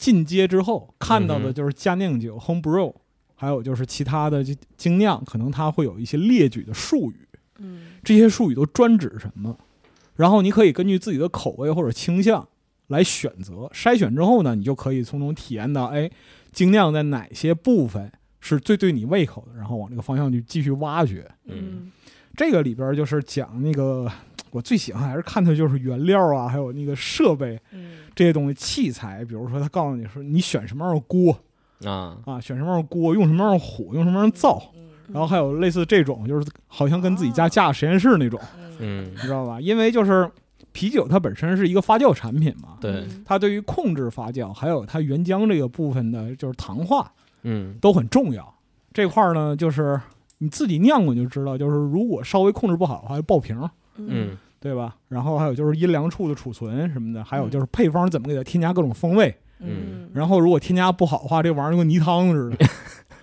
Speaker 2: 进阶之后看到的就是家酿酒、home brew，还有就是其他的精酿，可能它会有一些列举的术语，
Speaker 4: 嗯。
Speaker 2: 这些术语都专指什么，然后你可以根据自己的口味或者倾向来选择，筛选之后呢，你就可以从中体验到，哎，精酿在哪些部分是最对你胃口的，然后往这个方向去继续挖掘。
Speaker 1: 嗯。
Speaker 2: 这个里边就是讲那个，我最喜欢还是看的就是原料啊，还有那个设备
Speaker 1: 嗯
Speaker 2: 这些东西器材。比如说，他告诉你说你选什么样的锅
Speaker 3: 啊，
Speaker 2: 啊，选什么样的锅，用什么样的火，用什么样的灶，
Speaker 1: 嗯
Speaker 2: 然后还有类似这种，就是好像跟自己家架实验室那种，你知道吧？因为就是啤酒它本身是一个发酵产品嘛，
Speaker 3: 对，
Speaker 2: 它对于控制发酵，还有它原浆这个部分的，就是糖化
Speaker 3: 嗯
Speaker 2: 都很重要。这块儿呢，就是你自己酿过你就知道，就是如果稍微控制不好的话，就爆瓶。
Speaker 3: 嗯。
Speaker 2: 对吧？然后还有就是阴凉处的储存什么的，还有
Speaker 1: 嗯。
Speaker 2: 就是配方怎么给它添加各种风味。
Speaker 1: 嗯。
Speaker 2: 然后如果添加不好的话，这玩意儿就跟泥汤似的。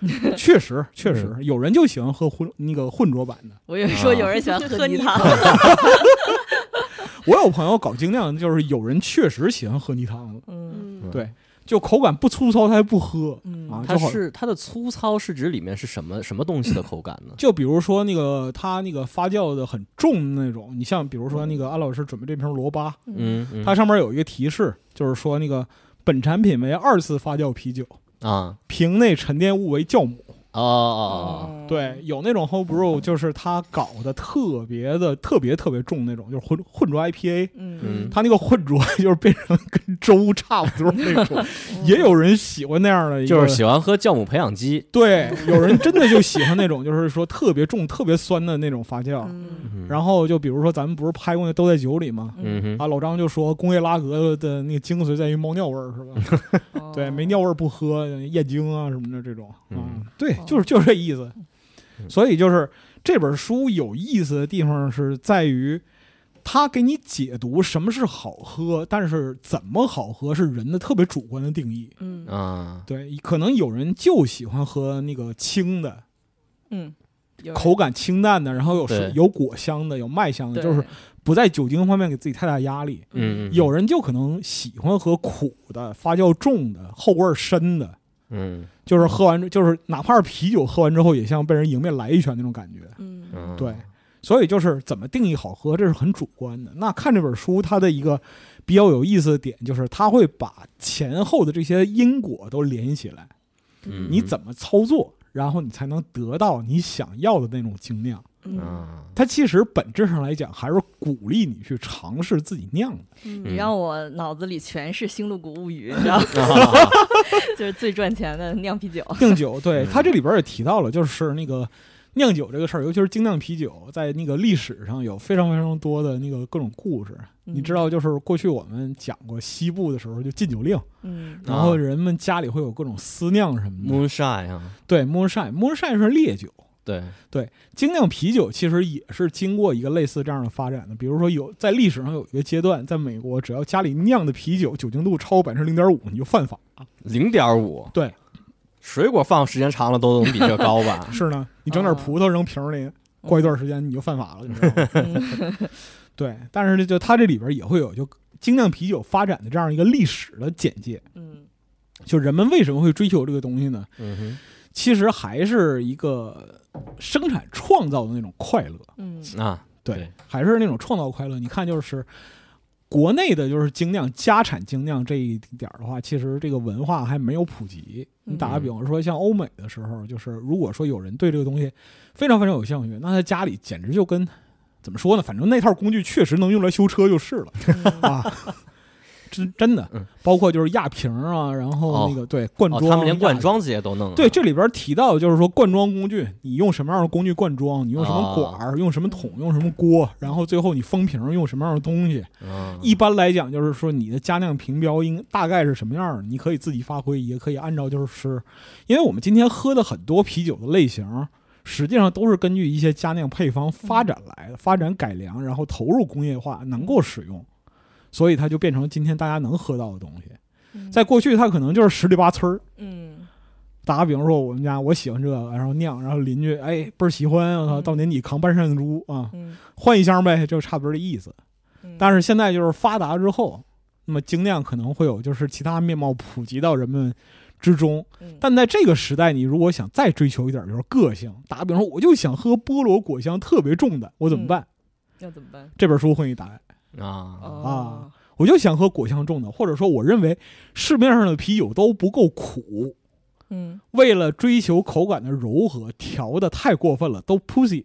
Speaker 2: 确实，确实有人就喜欢喝混那个混浊版的。
Speaker 1: 我以为说有人喜欢喝泥汤，
Speaker 2: 我有朋友搞精酿，就是有人确实喜欢喝泥汤
Speaker 1: 嗯。
Speaker 2: 对，就口感不粗糙，他还不喝
Speaker 1: 嗯
Speaker 2: 啊。
Speaker 3: 它是它的粗糙是指里面是什么什么东西的 口感呢？
Speaker 2: 就比如说那个它那个发酵的很重的那种，你像比如说那个安老师准备这瓶罗巴，
Speaker 3: 嗯，嗯
Speaker 2: 它上面有一个提示，就是说那个本产品为二次发酵啤酒，
Speaker 3: 啊
Speaker 2: 瓶内沉淀物为酵母。
Speaker 3: 哦哦
Speaker 2: 对，有那种 home brew，就是他搞的特别的、特别特别重那种，就是混混浊 IPA。
Speaker 1: 嗯
Speaker 3: 嗯
Speaker 2: 他那个混浊 就是变成跟粥差不多那种，也有人喜欢那样的
Speaker 3: 就是喜欢喝酵母培养基。
Speaker 2: 对，有人真的就喜欢那种，就是说特别重、特别酸的那种发酵。
Speaker 4: 嗯
Speaker 2: 然后就比如说咱们不是拍过那《都在酒里》吗？
Speaker 3: 嗯
Speaker 2: 啊，老张就说工业拉格的那个精髓在于猫尿味儿，是吧？
Speaker 1: 后
Speaker 2: 对，没尿味儿不喝，燕京啊什么的这种啊
Speaker 3: 嗯，
Speaker 2: 对，
Speaker 1: 哦
Speaker 2: 就是就是这意思。
Speaker 3: 嗯
Speaker 2: 所以就是这本书有意思的地方是在于，它给你解读什么是好喝，但是怎么好喝是人的特别主观的定义。
Speaker 1: 嗯
Speaker 3: 啊
Speaker 2: 对，可能有人就喜欢喝那个清的，
Speaker 1: 嗯，
Speaker 2: 口感清淡的，然后有有果香的，有麦香的，就是不在酒精方面给自己太大压力。
Speaker 3: 嗯，嗯
Speaker 2: 有人就可能喜欢喝苦的、发酵重的、后味儿深的。
Speaker 3: 嗯
Speaker 2: 就是喝完，就是哪怕是啤酒喝完之后，也像被人迎面来一拳那种感觉。对，所以就是怎么定义好喝，这是很主观的。那看这本书，它的一个比较有意思的点，就是它会把前后的这些因果都联系起来。
Speaker 3: 嗯
Speaker 2: 你怎么操作，然后你才能得到你想要的那种精酿。
Speaker 1: 嗯，
Speaker 3: 啊
Speaker 2: 它其实本质上来讲，还是鼓励你去尝试自己酿的。
Speaker 1: 你让我脑子里全是《星露谷物语》，你知道吗？
Speaker 3: 啊
Speaker 1: 就是最赚钱的酿啤酒。
Speaker 2: 酿酒，对
Speaker 3: 嗯
Speaker 2: 它这里边也提到了，就是那个酿酒这个事儿，尤其是精酿啤酒，在那个历史上有非常非常多的那个各种故事。你知道，就是过去我们讲过西部的时候，就禁酒令，
Speaker 1: 嗯
Speaker 2: 然后人们家里会有各种私酿什么的。
Speaker 3: ，moonshine 啊，
Speaker 2: 对，moonshine，moonshine 是烈酒。
Speaker 3: 对对，
Speaker 2: 精酿啤酒其实也是经过一个类似这样的发展的，比如说有在历史上有一个阶段，在美国，只要家里酿的啤酒酒精度超过百分之零点五，你就犯法。
Speaker 3: 零点五，
Speaker 2: 对，
Speaker 3: 水果放时间长了都能比这高吧？
Speaker 2: 是呢，你整点葡萄扔瓶里，过一段时间你就犯法了，你知道吗？
Speaker 1: 嗯
Speaker 2: 对，但是呢，就它这里边也会有就精酿啤酒发展的这样一个历史的简介，
Speaker 1: 嗯
Speaker 2: 就人们为什么会追求这个东西呢？
Speaker 3: 嗯哼，
Speaker 2: 其实还是一个生产创造的那种快乐，
Speaker 1: 嗯
Speaker 2: 嗯
Speaker 3: 啊，
Speaker 2: 对，
Speaker 3: 对
Speaker 2: 还是那种创造快乐。你看，就是国内的就是精酿家产精酿这一点儿的话，其实这个文化还没有普及。你打个比方说，像欧美的时候，就是如果说有人对这个东西非常非常有兴趣，那他家里简直就跟怎么说呢？反正那套工具确实能用来修车就是了啊。真真的
Speaker 3: 嗯，
Speaker 2: 包括就是压瓶啊，然后那个、对灌
Speaker 3: 哦，
Speaker 2: 装，
Speaker 3: 他们连灌装这些都弄了。
Speaker 2: 对，这里边提到的就是说灌装工具，你用什么样的工具灌装，你用什么
Speaker 3: 哦
Speaker 2: 管儿，用什么桶，用什么锅，然后最后你封瓶用什么样的东西。
Speaker 3: 嗯，
Speaker 2: 一般来讲，就是说你的加酿评标应大概是什么样的，你可以自己发挥，也可以按照就是，因为我们今天喝的很多啤酒的类型，实际上都是根据一些加酿配方发展来的，发展改良，然后投入工业化，能够使用，所以它就变成今天大家能喝到的东西。
Speaker 1: 嗯
Speaker 2: 在过去，它可能就是十里八村儿。
Speaker 1: 嗯
Speaker 2: 打个比方说，我们家我喜欢这个，然后酿，然后邻居哎倍儿喜欢，我操，
Speaker 1: 嗯
Speaker 2: 到年底扛半山猪啊，
Speaker 1: 嗯
Speaker 2: 换一箱呗，就差不多这意思。
Speaker 1: 嗯，
Speaker 2: 但是现在就是发达之后，那么精酿可能会有就是其他面貌普及到人们之中。
Speaker 1: 嗯
Speaker 2: 但在这个时代，你如果想再追求一点就是个性，打个比方说，我就想喝菠萝果香特别重的，我怎么办？
Speaker 1: 要怎么办？
Speaker 2: 这本书会给你答案。
Speaker 3: 啊，
Speaker 1: 啊，
Speaker 2: 我就想喝果香重的，或者说我认为市面上的啤酒都不够苦，
Speaker 1: 嗯。
Speaker 2: 为了追求口感的柔和，调的太过分了，都 pussy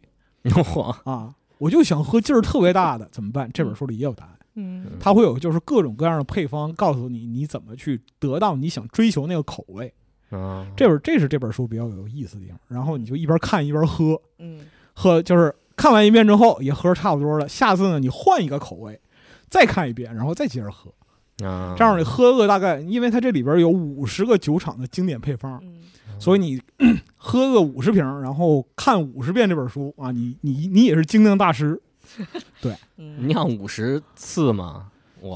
Speaker 3: 哇，
Speaker 2: 啊！我就想喝劲儿特别大的，怎么办？这本书里也有答案，
Speaker 1: 嗯。
Speaker 2: 它会有就是各种各样的配方，告诉你你怎么去得到你想追求那个口味。
Speaker 3: 啊，
Speaker 2: 这本这是这本书比较有意思的地方。然后你就一边看一边喝，
Speaker 1: 嗯。
Speaker 2: 喝就是看完一遍之后也喝差不多了，下次呢你换一个口味，再看一遍，然后再接着喝。
Speaker 3: 啊，
Speaker 2: 这样你喝个大概，因为它这里边有五十个酒厂的经典配方，
Speaker 1: 嗯
Speaker 2: 所以你 喝个五十瓶，然后看五十遍这本书啊，你你你也是精酿大师。
Speaker 1: 对。
Speaker 3: 酿五十次嘛？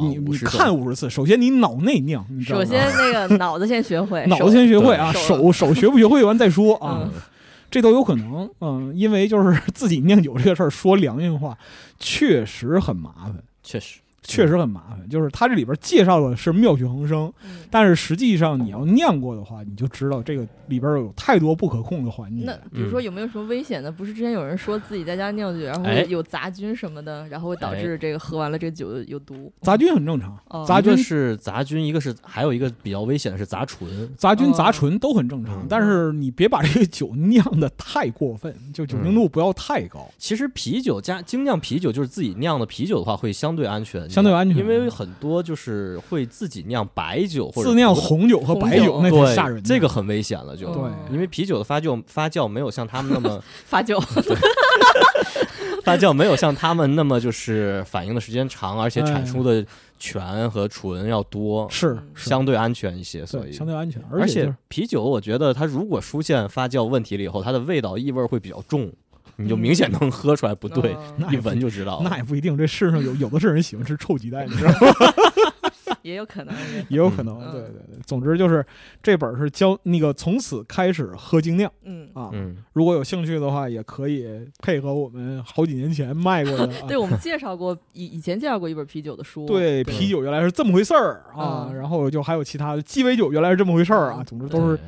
Speaker 2: 你你看五十次，首先你脑内酿，你知道吗？
Speaker 1: 首先那个脑子先学会，
Speaker 2: 脑子先学会啊，手手学不学会完再说啊，
Speaker 1: 嗯
Speaker 2: 这都有可能。嗯，因为就是自己酿酒这个事儿，说良心话，确实很麻烦。
Speaker 3: 确实，
Speaker 2: 确实很麻烦，就是它这里边介绍的是妙趣横生，
Speaker 1: 嗯
Speaker 2: 但是实际上你要酿过的话，你就知道这个里边有太多不可控的环境。
Speaker 1: 那比如说有没有什么危险的？不是之前有人说自己在家酿酒，然后
Speaker 3: 哎
Speaker 1: 有杂菌什么的，然后会导致这个喝完了这个酒有毒。
Speaker 2: 杂菌很正常，
Speaker 1: 哦
Speaker 2: 杂菌
Speaker 3: 是杂菌，一个是还有一个比较危险的是杂醇。
Speaker 2: 杂菌、
Speaker 1: 哦
Speaker 2: 杂醇都很正常，
Speaker 3: 嗯
Speaker 2: 但是你别把这个酒酿的太过分，就酒精度不要太高。
Speaker 3: 其实啤酒加精酿啤酒就是自己酿的啤酒的话，会相对安全，
Speaker 2: 相对安全。
Speaker 3: 因为很多就是会自己酿白酒或者
Speaker 2: 自酿红酒和白酒那吓人的。
Speaker 3: 这个很危险了就。
Speaker 2: 对。
Speaker 3: 因为啤酒的发酵发酵没有像他们那么
Speaker 1: 发酵，
Speaker 3: 发酵没有像他们那么就是反应的时间长，而且产出的醛和醇要多，
Speaker 2: 是
Speaker 3: 相对安全一些，所以。
Speaker 2: 相对安全，
Speaker 3: 而
Speaker 2: 且就是。
Speaker 3: 啤酒，我觉得它如果出现发酵问题了以后，它的味道异味会比较重，你就明显能喝出来不对，一闻就知道了。
Speaker 2: 那也不一定，这世上有有的是人喜欢吃臭鸡蛋，你知道吗？
Speaker 1: 也有可能。
Speaker 2: 也有可能。
Speaker 1: 嗯
Speaker 2: 对对对，总之就是这本是教那个从此开始喝精酿
Speaker 1: 嗯，
Speaker 2: 啊。
Speaker 3: 嗯，
Speaker 2: 如果有兴趣的话，也可以配合我们好几年前卖过的、啊。
Speaker 1: 对我们介绍过以以前介绍过一本啤酒的书。
Speaker 2: 对，啤酒原来是这么回事儿啊，
Speaker 1: 嗯
Speaker 2: 然后就还有其他的鸡尾酒原来是这么回事儿啊，
Speaker 1: 嗯
Speaker 2: 总之都是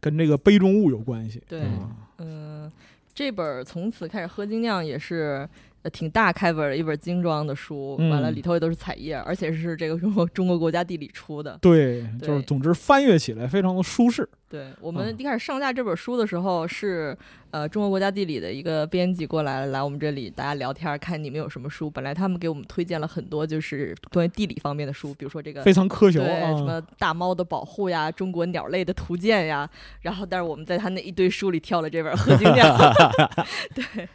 Speaker 2: 跟这个杯中物有关系。
Speaker 1: 对，
Speaker 2: 啊
Speaker 1: 嗯，这本从此开始喝精酿也是。呃，挺大开本的一本精装的书，
Speaker 2: 嗯
Speaker 1: 完了里头也都是彩页，而且是这个中国中国国家地理出的。
Speaker 2: 对，
Speaker 1: 对
Speaker 2: 就是总之翻阅起来非常的舒适。
Speaker 1: 对我们
Speaker 2: 嗯
Speaker 1: 一开始上架这本书的时候，是呃中国国家地理的一个编辑过来来我们这里大家聊天，看你们有什么书。本来他们给我们推荐了很多就是关于地理方面的书，比如说这个
Speaker 2: 非常科学
Speaker 1: 对什
Speaker 2: 啊。
Speaker 1: 么大猫的保护呀，中国鸟类的图鉴呀，然后但是我们在他那一堆书里挑了这本《喝精酿》，对，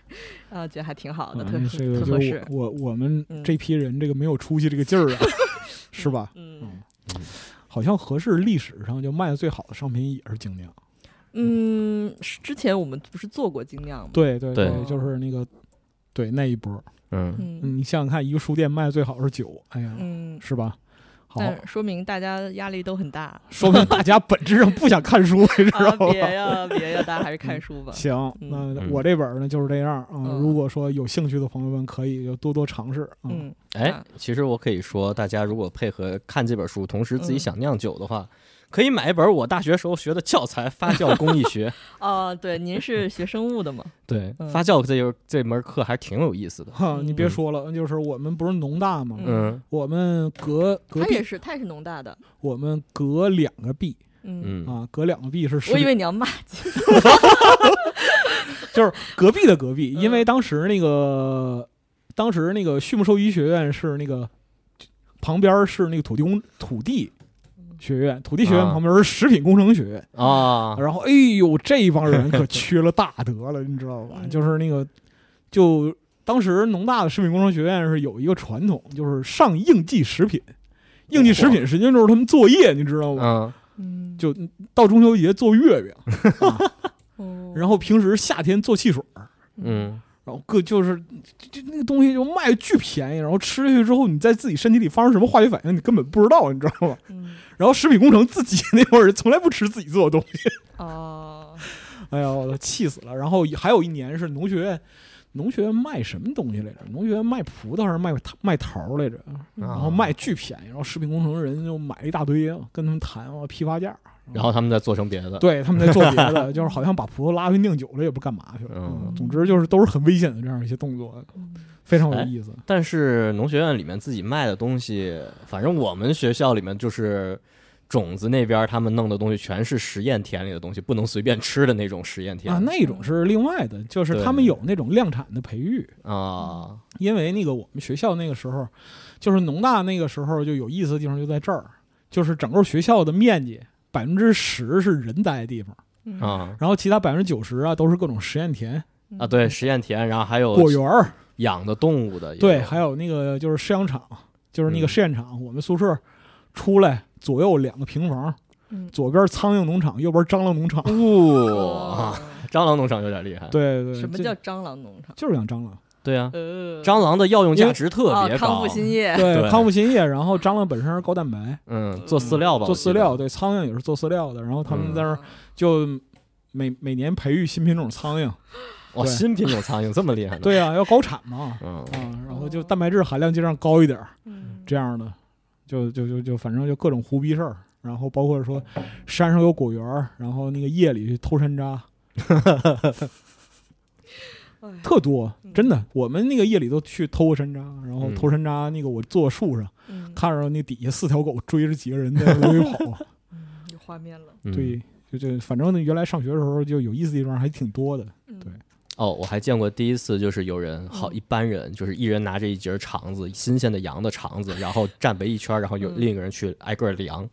Speaker 1: 啊，觉得还挺好的，特特合适，
Speaker 2: 我我我们
Speaker 1: 嗯
Speaker 2: 这批人这个没有出息这个劲儿啊，是吧？
Speaker 1: 嗯
Speaker 2: 好像合适历史上就卖的最好的商品也是精酿。
Speaker 1: 嗯，之前我们不是做过精酿吗？
Speaker 2: 对对
Speaker 3: 对
Speaker 2: 就是那个对那一波。
Speaker 3: 嗯，
Speaker 2: 你想想看，一个书店卖的最好是酒，哎呀，
Speaker 1: 嗯，
Speaker 2: 是吧？好，
Speaker 1: 但说明大家压力都很大。
Speaker 2: 说明大家本质上不想看书，你知道
Speaker 1: 啊，
Speaker 2: 吗？
Speaker 1: 别呀别呀，大家还是看书吧。
Speaker 2: 行，
Speaker 1: 嗯
Speaker 2: 那
Speaker 3: 嗯
Speaker 2: 我这本儿呢就是这样啊。
Speaker 1: 嗯
Speaker 2: 如果说有兴趣的朋友们，可以就多多尝试。啊。
Speaker 1: 嗯，
Speaker 3: 哎
Speaker 1: 啊，
Speaker 3: 其实我可以说，大家如果配合看这本书，同时自己
Speaker 1: 嗯
Speaker 3: 想酿酒的话，可以买一本我大学时候学的教材《发酵工艺学》。
Speaker 1: 哦，对，您是学生物的吗？
Speaker 3: 对，
Speaker 1: 嗯
Speaker 3: 发酵这这门课还挺有意思的。
Speaker 2: 哈，你别
Speaker 3: 嗯
Speaker 2: 说了，就是我们不是农大吗？
Speaker 3: 嗯
Speaker 2: 我们隔隔壁，
Speaker 1: 他也是，他也是农大的。
Speaker 2: 我们隔两个壁
Speaker 1: 嗯，
Speaker 3: 嗯
Speaker 2: 啊，隔两个壁是
Speaker 1: 我以为你要骂街。
Speaker 2: 就是隔壁的隔壁，
Speaker 1: 嗯
Speaker 2: 因为当时那个当时那个畜牧兽医学院是那个旁边是那个土地公土地学院，土地学院
Speaker 3: 啊
Speaker 2: 旁边是食品工程学院，
Speaker 3: 啊，
Speaker 2: 然后哎呦这帮人可缺了大德了，你知道吧？
Speaker 1: 嗯。
Speaker 2: 就是那个就当时农大的食品工程学院是有一个传统，就是上应季食品。应季食品实际上就是他们作业，你知道吗？
Speaker 3: 嗯。
Speaker 1: 嗯，
Speaker 2: 就到中秋节做月饼，然后平时夏天做汽水儿，
Speaker 3: 嗯
Speaker 2: 然后各就是就就那个东西就卖巨便宜，然后吃下去之后，你在自己身体里发生什么化学反应，你根本不知道，你知道吗？
Speaker 1: 嗯
Speaker 2: 然后食品工程自己 那会儿从来不吃自己做的东西，
Speaker 1: 哦，
Speaker 2: 哎呀，我都气死了。然后还有一年是农学院，农学院卖什么东西来着？农学院卖葡萄还是卖桃卖桃儿来着？然后卖巨便宜，然后食品工程人就买了一大堆，跟他们谈啊批发价。
Speaker 3: 然后他们再做成别的。
Speaker 2: 对他们再做别的，就是好像把葡萄拉去酿酒了，也不干嘛去了。
Speaker 3: 嗯
Speaker 2: 总之就是都是很危险的这样一些动作，非常有意思。
Speaker 3: 但是农学院里面自己卖的东西，反正我们学校里面就是种子那边他们弄的东西全是实验田里的东西，不能随便吃的那种实验田
Speaker 2: 啊，那种是另外的，就是他们有那种量产的培育，
Speaker 3: 啊
Speaker 2: 因为那个我们学校那个时候，就是农大那个时候就有意思的地方就在这儿，就是整个学校的面积百分之十是人待的地方，
Speaker 1: 嗯
Speaker 3: 啊
Speaker 2: 然后其他百分之九十啊都是各种实验田、
Speaker 3: 啊！对，实验田，然后还有
Speaker 2: 果园儿，
Speaker 3: 养的动物的，
Speaker 2: 对，还有那个就是试养场，就是那个
Speaker 3: 嗯
Speaker 2: 试验场，我们宿舍出来左右两个平房，
Speaker 1: 嗯
Speaker 2: 左边苍蝇农场，右边蟑螂农场。
Speaker 3: 哇，
Speaker 1: 哦
Speaker 3: 蟑螂农场有点厉害。
Speaker 2: 对对，这
Speaker 1: 什么叫蟑螂农场？
Speaker 2: 就是养蟑螂？
Speaker 3: 对啊，
Speaker 1: 呃，
Speaker 3: 蟑螂的药用价值特
Speaker 1: 哦
Speaker 3: 别高。
Speaker 1: 康复。新业，
Speaker 2: 对，
Speaker 3: 对。
Speaker 2: 康复新液，然后蟑螂本身是高蛋白，
Speaker 3: 嗯，做饲料吧，我记得。
Speaker 2: 做饲料，。对，苍蝇也是做饲料的，然后他们
Speaker 3: 嗯。
Speaker 2: 在那儿就每每年培育新品种苍蝇，
Speaker 3: 哇，
Speaker 2: 对。
Speaker 3: 新品种苍蝇这么厉害呢？，
Speaker 2: 对呀、要高产嘛，
Speaker 3: 嗯。
Speaker 2: 啊，然后就蛋白质含量尽量高一点儿，
Speaker 1: 嗯。
Speaker 2: 这样的，就就就就反正就各种胡逼事儿，然后包括说山上有果园儿，然后那个夜里去偷山楂，
Speaker 1: 哎
Speaker 2: 特多，真的，我们那个夜里都去偷过山楂，然后
Speaker 3: 嗯。
Speaker 2: 偷山楂那个我坐树上，
Speaker 1: 嗯。
Speaker 2: 看着那底下四条狗追着几个人在来回 跑，
Speaker 1: 嗯有画面了，
Speaker 3: 嗯。
Speaker 2: 对。就就反正呢，原来上学的时候就有意思的地方还挺多的。
Speaker 1: 嗯。
Speaker 2: 对。
Speaker 3: 哦，我还见过第一次，就是有人好
Speaker 1: 嗯。
Speaker 3: 一般人，就是一人拿着一截肠子，新鲜的羊的肠子，然后站围一圈，然后有
Speaker 1: 嗯。
Speaker 3: 另一个人去挨个儿量。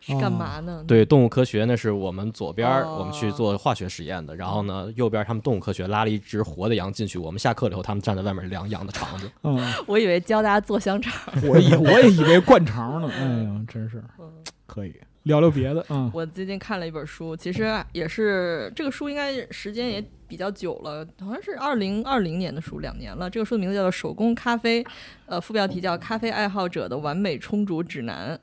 Speaker 1: 是干嘛呢？
Speaker 3: 对，动物科学那是我们左边我们去做化学实验的，然后呢右边儿他们动物科学拉了一只活的羊进去，我们下课了以后，他们站在外面量羊的肠子。
Speaker 2: 嗯，
Speaker 1: 我以为教大家做香肠。
Speaker 2: 我以我也以为灌肠呢，哎呀，真是
Speaker 1: 嗯
Speaker 2: 可以聊聊别的啊。
Speaker 1: 我最近看了一本书，其实也是这个书应该时间也比较久了，好像是二零二零年的书，两年了。这个书的名字叫做《手工咖啡》，呃，副标题叫《咖啡爱好者的完美冲煮指南》。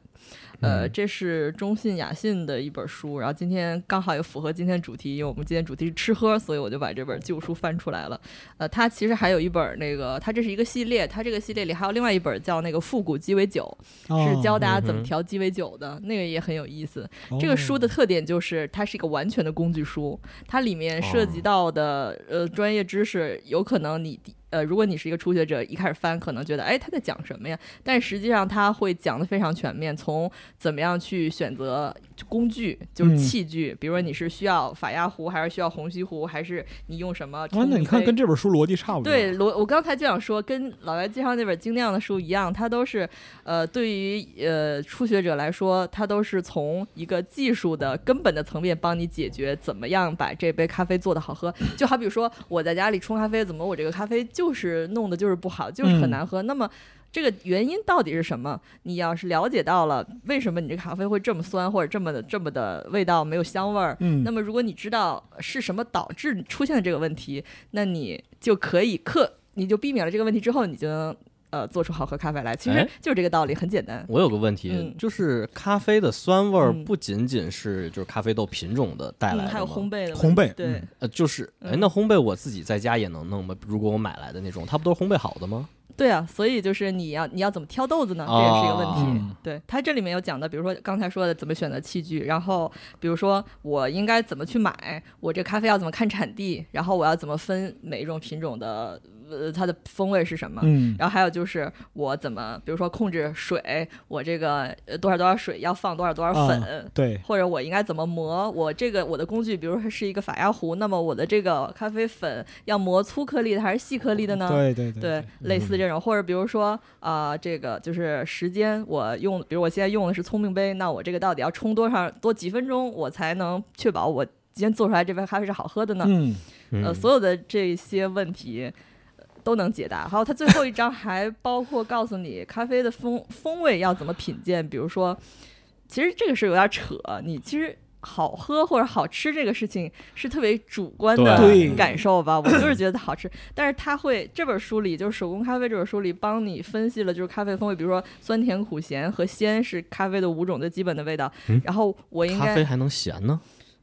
Speaker 1: 呃，
Speaker 3: 嗯
Speaker 1: 这是中信雅信的一本书，然后今天刚好也符合今天主题，因为我们今天主题是吃喝，所以我就把这本旧书翻出来了。呃，它其实还有一本那个，它这是一个系列，它这个系列里还有另外一本叫那个复古鸡尾酒，是教大家怎么调鸡尾酒的，那个也很有意思。
Speaker 2: 哦
Speaker 1: 这个书的特点就是它是一个完全的工具书，它里面涉及到的、呃专业知识，有可能你呃如果你是一个初学者，一开始翻可能觉得哎他在讲什么呀？但实际上他会讲的非常全面，从怎么样去选择工具，就是
Speaker 2: 嗯
Speaker 1: 器具，比如说你是需要法压壶，还是需要虹吸壶，还是你用什么
Speaker 2: 啊，
Speaker 1: 冲
Speaker 2: 那你看跟这本书逻辑差不多。
Speaker 1: 对，罗，我刚才就想说，跟老白介绍那本精酿的书一样，它都是呃，对于呃初学者来说，它都是从一个技术的根本的层面帮你解决怎么样把这杯咖啡做的好喝。就好比说我在家里冲咖啡，怎么我这个咖啡就是弄的就是不好，就是很
Speaker 2: 嗯
Speaker 1: 难喝。那么这个原因到底是什么？你要是了解到了为什么你这咖啡会这么酸，或者这么的这么的味道没有香味儿，
Speaker 2: 嗯，
Speaker 1: 那么，如果你知道是什么导致出现的这个问题，那你就可以克，你就避免了这个问题之后，你就能呃做出好喝咖啡来。其实
Speaker 3: 哎
Speaker 1: 就是这个道理，很简单。
Speaker 3: 我有个问题，
Speaker 1: 嗯
Speaker 3: 就是咖啡的酸味儿
Speaker 1: 嗯
Speaker 3: 不仅仅是就是咖啡豆品种的带来的
Speaker 1: 嗯，还有烘焙的
Speaker 2: 烘焙
Speaker 1: 对
Speaker 2: 嗯，
Speaker 3: 呃，就是哎，
Speaker 1: 嗯
Speaker 3: 那烘焙我自己在家也能弄吗？如果我买来的那种，它不都是烘焙好的吗？
Speaker 1: 对啊，所以就是你要你要怎么挑豆子呢？这也是一个问题。
Speaker 2: 嗯
Speaker 1: 对它这里面有讲的，比如说刚才说的怎么选择器具，然后比如说我应该怎么去买，我这咖啡要怎么看产地，然后我要怎么分每一种品种的呃它的风味是什么。
Speaker 2: 嗯，
Speaker 1: 然后还有就是我怎么，比如说控制水，我这个呃多少多少水要放多少多少粉，
Speaker 2: 啊对，
Speaker 1: 或者我应该怎么磨？我这个我的工具，比如说是一个法压壶，那么我的这个咖啡粉要磨粗颗粒的还是细颗粒的呢？
Speaker 2: 对对对
Speaker 1: 对，类似这种，或者比如说啊、这个就是时间，我用，比如我现在用的是聪明杯，那我这个到底要冲多少多几分钟，我才能确保我今天做出来这杯咖啡是好喝的呢？
Speaker 2: 嗯
Speaker 1: 呃，
Speaker 3: 嗯
Speaker 1: 所有的这些问题呃都能解答。还有它最后一章还包括告诉你咖啡的风风味要怎么品鉴，比如说，其实这个是有点扯，你其实。好喝或者好吃这个事情是特别主观的感受吧，我就是 觉得好吃，但是它会这本书里就是手工咖啡这本书里帮你分析了就是咖啡风味，比如说酸甜苦咸和鲜是咖啡的五种最基本的味道，
Speaker 3: 嗯
Speaker 1: 然后我应该
Speaker 3: 咖啡还能咸呢？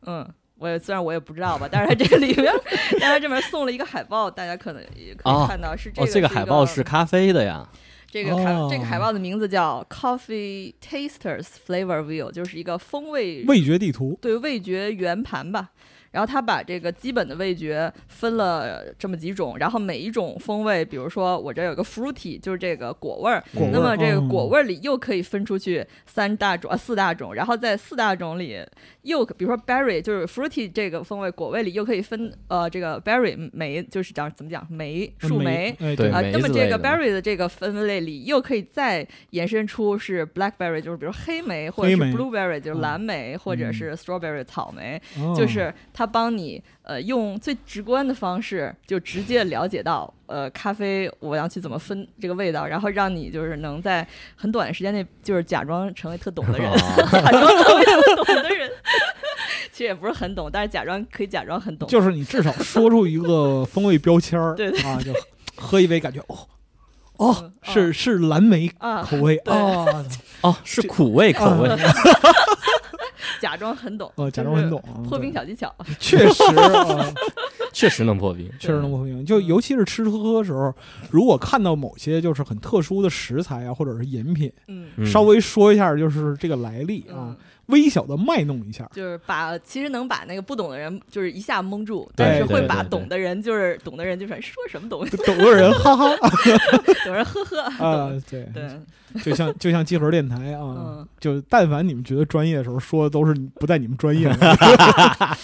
Speaker 1: 嗯，我也虽然我也不知道吧，但是它这里面，但是它这边送了一个海报，大家可能也可
Speaker 3: 哦
Speaker 1: 以看到是这
Speaker 3: 哦
Speaker 1: 个、，
Speaker 3: 这个海报是咖啡的呀。
Speaker 1: 这个海、
Speaker 2: 哦
Speaker 1: 这个海报的名字叫 Coffee Tasters Flavor Wheel，就是一个风味
Speaker 2: 味觉地图，
Speaker 1: 对味觉圆盘吧。然后他把这个基本的味觉分了这么几种，然后每一种风味，比如说我这有个 fruity，就是这个果味儿，
Speaker 2: 果味儿
Speaker 1: 那么这个
Speaker 2: 嗯
Speaker 1: 果味儿里又可以分出去三大种啊四大种，然后在四大种里又比如说 berry 就是 fruity 这个风味果味里又可以分呃这个 berry 梅就是讲怎么讲梅树莓。
Speaker 2: 哎
Speaker 3: 对
Speaker 1: 啊，
Speaker 3: 梅
Speaker 1: 那么这个 berry 的这个分类里，又可以再延伸出是 blackberry，就是比如黑莓，或者是 blueberry，就是
Speaker 2: 嗯
Speaker 1: 蓝莓，或者
Speaker 2: 嗯
Speaker 1: 是 strawberry 草莓，
Speaker 2: 哦
Speaker 1: 就是它帮你呃用最直观的方式，就直接了解到呃咖啡我要去怎么分这个味道，然后让你就是能在很短的时间内就是假装成为特懂的人，假装成为特懂的人。其实也不是很懂，但是假装可以假装很懂。
Speaker 2: 就是你至少说出一个风味标签儿，
Speaker 1: 对对
Speaker 2: 啊，就喝一杯感觉哦哦
Speaker 1: 嗯
Speaker 2: 是是蓝莓
Speaker 1: 啊，
Speaker 2: 口味
Speaker 1: 对。
Speaker 2: 啊，
Speaker 3: 哦，是苦味口味。
Speaker 1: 假装很懂，
Speaker 2: 呃，假装很懂，啊
Speaker 1: 破冰小技巧。
Speaker 2: 确实啊，
Speaker 3: 确实能破冰。
Speaker 2: 确实能破冰。就尤其是吃吃喝喝的时候，如果看到某些就是很特殊的食材啊，或者是饮品，
Speaker 1: 嗯。
Speaker 3: 嗯。
Speaker 2: 稍微说一下就是这个来历啊
Speaker 1: 嗯，，
Speaker 2: 微小的卖弄一下。
Speaker 1: 就是把其实能把那个不懂的人就是一下蒙住，但是会把懂的人就是懂的人就是说什么东西，
Speaker 2: 懂的人哈哈。
Speaker 1: 懂人呵呵。
Speaker 2: 啊，对，
Speaker 1: 对，
Speaker 2: 就像就像集合电台啊
Speaker 1: 嗯，
Speaker 2: 就但凡你们觉得专业的时候，说的都是不在你们专业的。